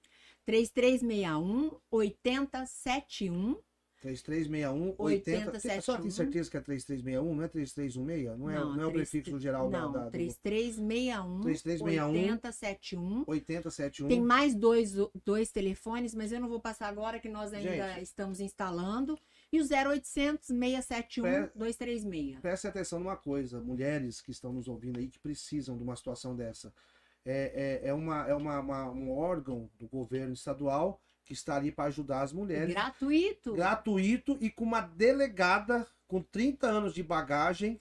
3361 8071 3361 80. Tem- A senhora tem certeza que é 3361? Não é 3316? Não é, não, é o três- prefixo geral da, Não, da, do 3361 3361 8071. 8071? Tem mais dois, dois telefones, mas eu não vou passar agora que nós ainda Gente. estamos instalando. E o 0800 671 Pé- 236. Preste atenção numa coisa, mulheres que estão nos ouvindo aí que precisam de uma situação dessa. É, é, é, uma, é uma, uma- um órgão do governo estadual que está ali para ajudar as mulheres. Gratuito. gratuito e com uma delegada com 30 anos de bagagem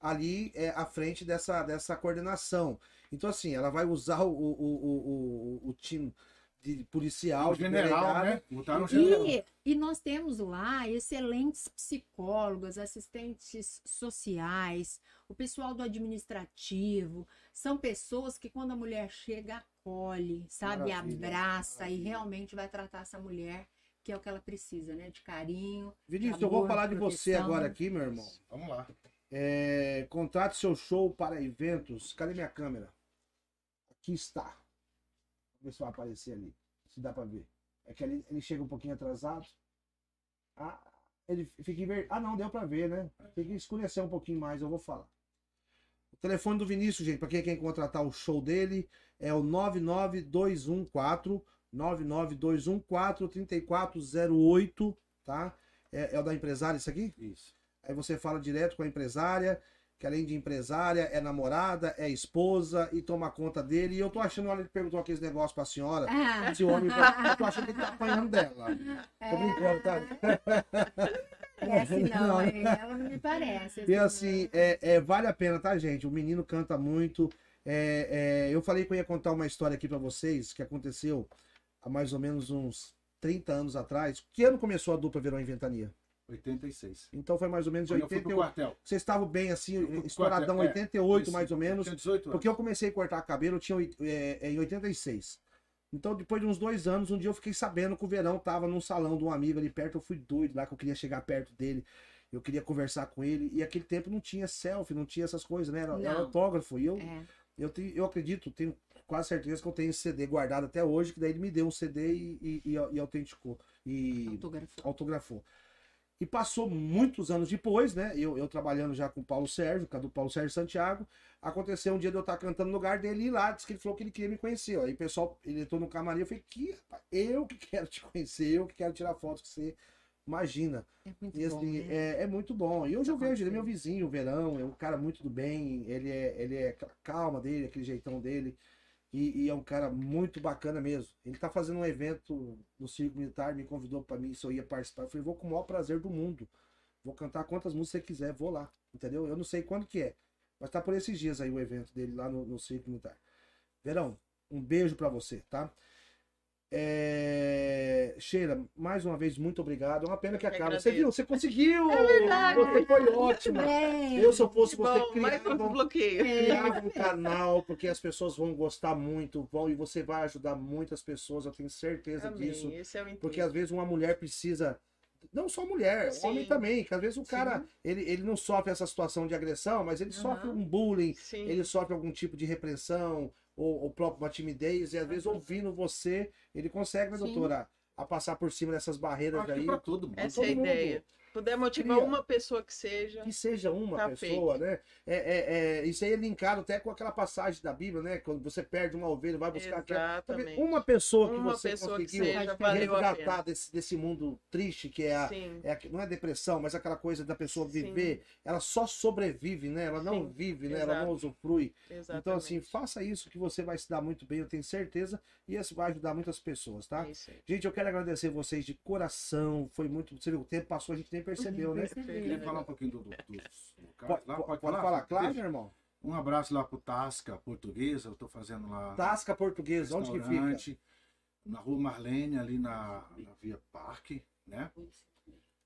ali é, à frente dessa, dessa coordenação. Então, assim, ela vai usar o, o, o, o, o time de policial, O de general, né? Botaram o general. E, e nós temos lá excelentes psicólogos, assistentes sociais, o pessoal do administrativo. São pessoas que, quando a mulher chega, acolhe, sabe? Maravilha, Abraça e maravilha. realmente vai tratar essa mulher, que é o que ela precisa, né? De carinho. Vinícius, de eu vou amor, falar de você agora aqui, meu irmão. Vamos lá. É, contrate seu show para eventos. Cadê minha câmera? Aqui está. Vamos ver se vai aparecer ali. Se dá para ver. É que ali ele chega um pouquinho atrasado. Ah, ele fica inver... Ah, não, deu para ver, né? Tem que escurecer um pouquinho mais, eu vou falar. O telefone do Vinícius, gente, para quem quer contratar o show dele, é o 99214 99214 3408, tá? É, é o da empresária isso aqui? Isso. Aí você fala direto com a empresária, que além de empresária, é namorada, é esposa e toma conta dele. E eu tô achando, olha, ele perguntou aqueles negócios pra senhora. Ah, Esse homem, eu tô achando que ele tá apanhando dela. Tô brincando, tá? Parece não, Não. hein? ela não me parece. E assim, é, é, vale a pena, tá, gente? O menino canta muito. É, é, eu falei que eu ia contar uma história aqui pra vocês que aconteceu há mais ou menos uns 30 anos atrás. Que ano começou a dupla Verão em Ventania? 86. Então foi mais ou menos Quando eu fui pro 88. quartel. Vocês estavam bem assim, estouradão, quartel, é, 88 Isso. mais ou menos. Tinha 18 anos. Porque eu comecei a cortar cabelo, eu tinha é, é, em 86. Então, depois de uns dois anos, um dia eu fiquei sabendo que o verão tava num salão de um amigo ali perto. Eu fui doido lá, que eu queria chegar perto dele. Eu queria conversar com ele. E aquele tempo não tinha selfie, não tinha essas coisas, né? Era, era autógrafo. E eu, É. eu, tenho, eu acredito, tenho quase certeza que eu tenho esse CD guardado até hoje, que daí ele me deu um CD e, e, e, e autenticou. E Autógrafo. autografou. E passou muitos anos depois, né? Eu, eu trabalhando já com o Paulo Sérgio, do Paulo Sérgio Santiago, aconteceu um dia de eu estar cantando no lugar dele e lá, disse que ele falou que ele queria me conhecer. Aí o pessoal, ele entrou no camarim, eu falei, que rapaz, eu que quero te conhecer, eu que quero tirar fotos com você. Imagina. É muito E bom, assim, né? é, é muito bom. E hoje eu Tá vejo, ele é meu acontecendo. vizinho, o verão, é um cara muito do bem, ele é, ele é calma dele, aquele jeitão dele. E, e é um cara muito bacana mesmo. Ele tá fazendo um evento no Circo Militar, me convidou para mim se eu ia participar. Eu falei, vou com o maior prazer do mundo. Vou cantar quantas músicas você quiser, vou lá. Entendeu? Eu não sei quando que é. Mas tá por esses dias aí o evento dele lá no, no Circo Militar. Verão, um beijo para você, tá? É... Sheila, mais uma vez, muito obrigado. É uma pena Eu que que acaba. Você viu? Você conseguiu! verdade. Você foi ótima! É. Eu, se eu fosse Que você, bom, criava, um criava um canal, porque as pessoas vão gostar muito, vão, e você vai ajudar muitas pessoas, eu tenho certeza disso. Amém. Esse é. Porque às vezes uma mulher precisa. Não só mulher, Sim. homem também, que às vezes o cara, ele, ele não sofre essa situação de agressão, mas ele sofre um bullying, Sim. ele sofre algum tipo de repressão, ou, ou próprio uma timidez, e às vezes ouvindo você, ele consegue, né, Sim. doutora, a passar por cima dessas barreiras Acho aí. pra todo mundo. Essa é a todo mundo. Puder motivar Cria. uma pessoa que seja. Que seja uma Tá pessoa, né? É, é, é, isso aí é linkado até com aquela passagem da Bíblia, né? Quando você perde uma ovelha, vai buscar aquela. Exatamente. Uma pessoa que Uma você pessoa que conseguiu seja, valeu a resgatar desse, desse mundo triste que é a, Sim. é a- não é depressão, mas aquela coisa da pessoa Sim. viver, ela só sobrevive, né? Ela não Sim, vive, né? Ela exato. não usufrui. Exatamente. Então, assim, faça isso que você vai se dar muito bem, eu tenho certeza, e isso vai ajudar muitas pessoas, tá? É isso aí. Gente, eu quero agradecer vocês de coração. Foi muito. Você viu, o tempo passou, a gente nem percebeu, né? Queria falar um pouquinho do, do, dos locais Pode, lá? pode falar? Claro, meu irmão. Um abraço lá pro Tasca Portuguesa, eu tô fazendo lá. Tasca Portuguesa, onde que fica? restaurante, Na rua Marlene, ali na, na Via Parque, né?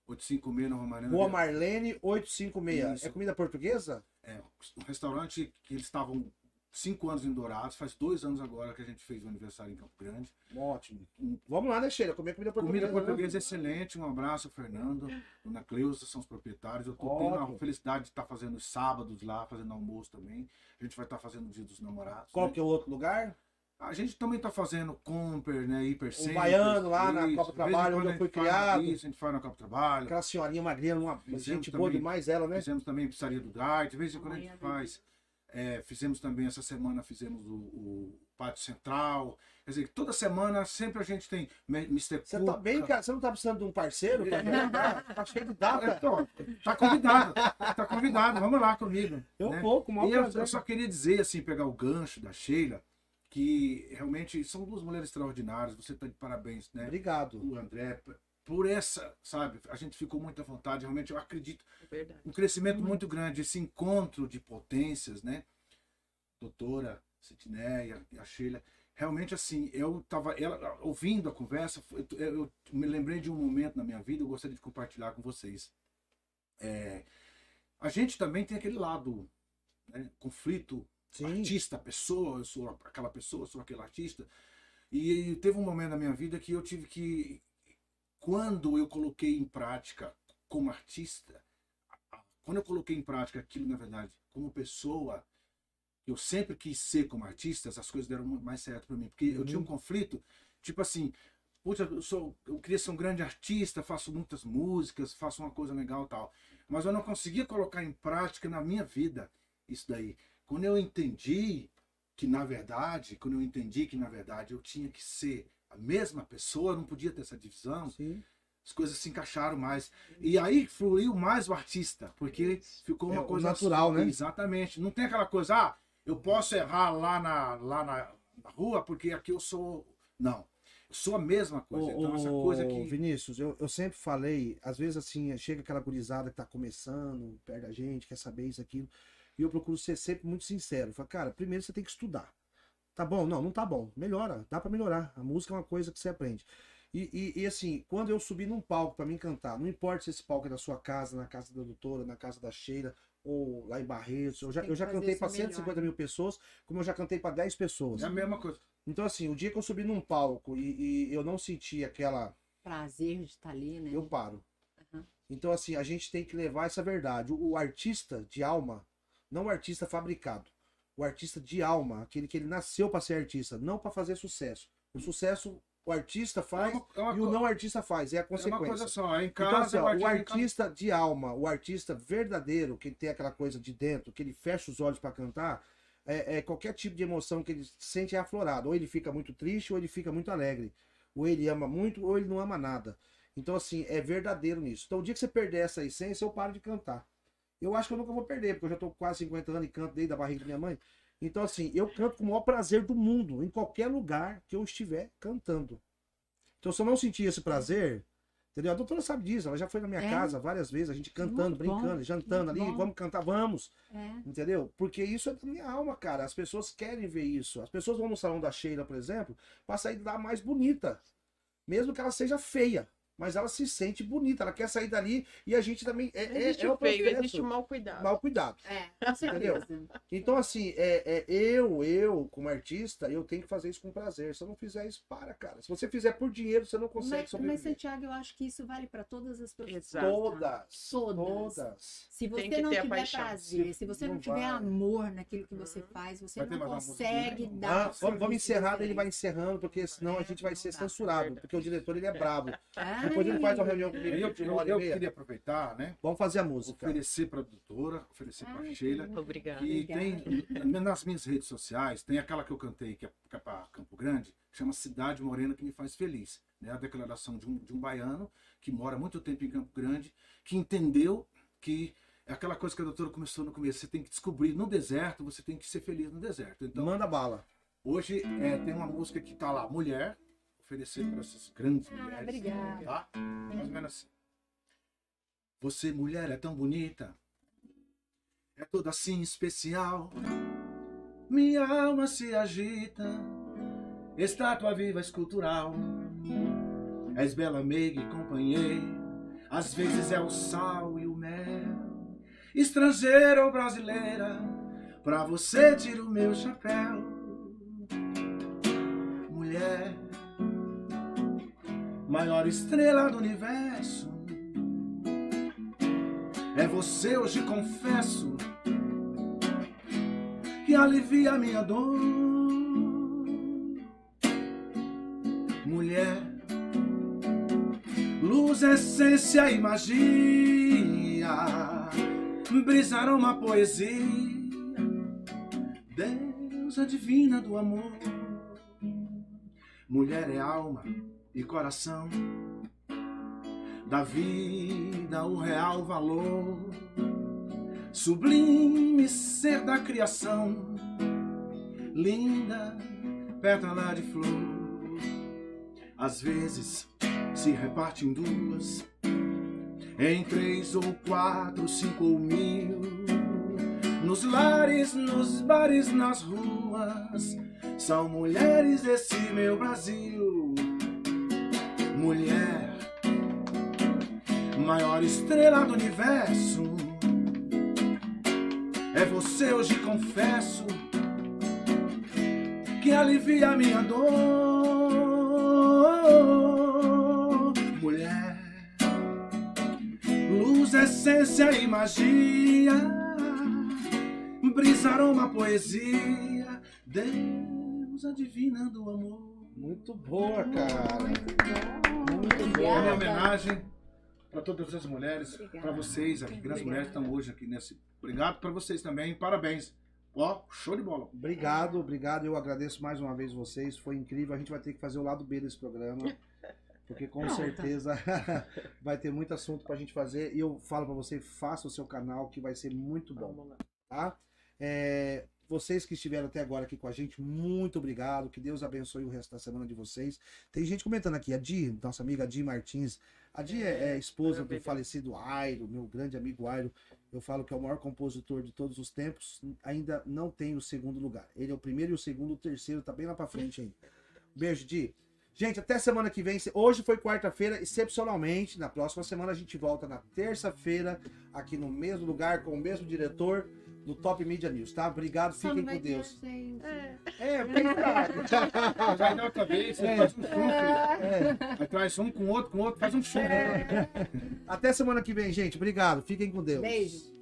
856 na Rua Marlene. Rua Marlene 856. Isso. É comida portuguesa? É, um restaurante que eles estavam cinco anos em Dourados, faz dois anos agora que a gente fez o aniversário em Campo Grande. Ótimo. Vamos lá, né, Sheila? Comer comida portuguesa. Comida né? portuguesa excelente, um abraço, Fernando, Dona Cleusa, são os proprietários. Eu tô tendo Ótimo. a felicidade de estar fazendo os sábados lá, fazendo almoço também. A gente vai estar fazendo o dia dos namorados. Qual né? que é o outro lugar? A gente também está fazendo Comper, né? Hiper O baiano lá na Copa Trabalho, onde eu fui criado. Isso, a gente faz na Copa Trabalho. Aquela senhorinha magrinha, uma Fizemos gente boa também- demais ela, né? Fizemos também Pizzaria do Gás, de vez em quando a gente Amanhã, faz. É, fizemos também essa semana, fizemos o, o Pátio Central. Quer dizer, toda semana sempre a gente tem Mr. Você tá bem, cara? Você não tá precisando de um parceiro? Tá, tá cheio de data. Então, tá convidado, tá convidado, vamos lá comigo. Eu né? vou, com o maior E eu, eu só queria dizer, assim, pegar o gancho da Sheila, que realmente são duas mulheres extraordinárias, você tá de parabéns, né? Obrigado. O André, por essa, sabe? A gente ficou muito à vontade, realmente eu acredito É verdade. um crescimento muito grande, esse encontro de potências, né? Doutora Sidneia e a Sheila. Realmente, assim, eu estava ouvindo a conversa, eu, eu me lembrei de um momento na minha vida, eu gostaria de compartilhar com vocês. É, a gente também tem aquele lado, né? conflito Sim. artista, pessoa, eu sou aquela pessoa, eu sou aquele artista. E teve um momento na minha vida que eu tive que, quando eu coloquei em prática como artista, quando eu coloquei em prática aquilo, na verdade, como pessoa, eu sempre quis ser como artista, as coisas deram mais certo para mim, porque eu tinha um conflito, tipo assim, puxa, eu sou, eu queria ser um grande artista, faço muitas músicas, faço uma coisa legal tal, mas eu não conseguia colocar em prática na minha vida isso daí. Quando eu entendi que na verdade, quando eu entendi que na verdade eu tinha que ser a mesma pessoa, não podia ter essa divisão, Sim. as coisas se encaixaram mais. E aí fluiu mais o artista, porque ficou uma É, coisa natural, né? Exatamente. Não tem aquela coisa, ah, eu posso errar lá na, lá na, na rua porque aqui eu sou. Não. Eu sou a mesma coisa. então, essa coisa Ô, que. Vinícius, eu, eu sempre falei, às vezes assim, chega aquela gurizada que tá começando, perto da gente, quer saber isso, aquilo, e eu procuro ser sempre muito sincero. Falo, cara, primeiro você tem que estudar. Tá bom? Não, não tá bom. Melhora, dá pra melhorar. A música é uma coisa que você aprende. E, e, e, assim, quando eu subi num palco pra mim cantar, não importa se esse palco é na sua casa, na casa da doutora, na casa da Sheila, ou lá em Barretos, eu já, eu já cantei melhor. 150 mil pessoas, como eu já cantei pra 10 pessoas. É a mesma coisa. Então, assim, o dia que eu subi num palco e, e eu não senti aquela. Prazer de estar ali, né? Eu paro. Aham. Então, assim, a gente tem que levar essa verdade. O, o artista de alma, não o artista fabricado. O artista de alma, aquele que ele nasceu para ser artista, não para fazer sucesso. O sucesso o artista faz é uma, é uma e o não artista faz, é a é uma consequência. coisa só. Em Então, casa, assim, é ó, o artista casa. de alma, o artista verdadeiro, que tem aquela coisa de dentro, que ele fecha os olhos para cantar, é, é qualquer tipo de emoção que ele sente é aflorado. Ou ele fica muito triste, ou ele fica muito alegre. Ou ele ama muito, ou ele não ama nada. Então, assim, é verdadeiro nisso. Então, o dia que você perder essa essência, eu paro de cantar. Eu acho que eu nunca vou perder, porque eu já tô com quase 50 anos e canto desde a barriga da minha mãe. Então, assim, eu canto com o maior prazer do mundo, em qualquer lugar que eu estiver cantando. Então, se eu não sentir esse prazer, entendeu? A doutora sabe disso, ela já foi na minha É. casa várias vezes, a gente cantando, Muito bom, brincando, jantando muito ali, bom. vamos cantar, vamos, É. entendeu? Porque isso é da minha alma, cara. As pessoas querem ver isso. As pessoas vão no salão da Sheila, por exemplo, pra sair de lá mais bonita. Mesmo que ela seja feia. Mas ela se sente bonita, ela quer sair dali e a gente também. É, Não é, existe é o feio, processo. existe o mal cuidado. Mal cuidado. É, com Entendeu? Então, assim, é, é, eu, eu, como artista, eu tenho que fazer isso com prazer. Se eu não fizer isso, para, cara. Se você fizer por dinheiro, você não consegue Mas, mas, sobreviver. Santiago, eu acho que isso vale para todas as profissões. Exato. Todas. Todas. Todas. Se Tem você que não tiver paixão. prazer, se você não, Não tiver vai. amor naquilo que você Uhum. faz, você Vai não consegue musiquinha? dar. Ah, vamos, vamos encerrar, ele vai encerrando, porque senão a É, gente vai ser dá. censurado. Porque o diretor ele é brabo. tem. Depois ele faz uma reunião comigo Eu, eu, e eu queria aproveitar, né? Vamos fazer a música. Oferecer para a doutora, oferecer para a Sheila. Obrigada. E Obrigada. tem, nas minhas redes sociais, tem aquela que eu cantei, que é, é para Campo Grande, que chama Cidade Morena que me faz feliz. Né? A declaração de um, de um baiano que mora há muito tempo em Campo Grande, que entendeu que é aquela coisa que a doutora começou no começo, você tem que descobrir no deserto, você tem que ser feliz no deserto. Então, Manda bala. hoje é, tem uma música que tá lá, Mulher, oferecer para essas grandes Ah, mulheres. obrigada. Tá? Mais ou menos assim. Você, mulher, é tão bonita, é toda assim especial. Minha alma se agita, estátua viva escultural. És bela, meiga e companheira, às vezes é o sal e o mel. Estrangeira ou brasileira, pra você tiro o meu chapéu. maior estrela do universo. É você, hoje confesso, que alivia minha dor. Mulher, luz, essência e magia, brisaram uma poesia. Deusa divina do amor, mulher é alma e coração da vida, o real valor, sublime ser da criação, linda pétala de flor. Às vezes se reparte em duas, em três ou quatro, cinco ou mil. Nos lares, nos bares, nas ruas, são mulheres desse meu Brasil. Mulher maior estrela do universo. É você hoje confesso que alivia minha dor. Mulher, luz, essência e magia, brisaram uma poesia, Deus divina do amor. Muito boa, cara. Muito bom. Muito Boa Obrigada. minha homenagem para todas as mulheres, para vocês, aqui, grandes mulheres que estão hoje aqui nesse. Obrigado para vocês também, parabéns. Ó, show de bola. Obrigado, obrigado. Eu agradeço mais uma vez vocês. Foi incrível. A gente vai ter que fazer o lado B desse programa. Porque com Pronto. certeza vai ter muito assunto pra gente fazer. E eu falo pra você, faça o seu canal que vai ser muito bom. Vamos lá. tá? É, vocês que estiveram até agora aqui com a gente, muito obrigado. Que Deus abençoe o resto da semana de vocês. Tem gente comentando aqui, a Di, nossa amiga Di Martins. A Di é, é esposa do falecido Airo, meu grande amigo Airo. Eu falo que é o maior compositor de todos os tempos. Ainda não tem o segundo lugar. Ele é o primeiro e o segundo, o terceiro tá bem lá pra frente ainda. Beijo, Di. Gente, até semana que vem. Hoje foi quarta-feira, excepcionalmente. Na próxima semana a gente volta na terça-feira, aqui no mesmo lugar, com o mesmo diretor, no Top Media News, tá? Obrigado, Só fiquem não vai com ter Deus. gente. É, verdade. Vai dar outra vez, você É. faz um show, filho. É. Aí traz um com o outro, com o outro, faz um show. né? Até semana que vem, gente. Obrigado. Fiquem com Deus. Beijo.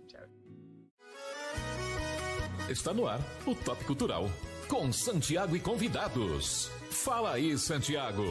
Está no ar o Top Cultural com Santiago e convidados. Fala aí, Santiago.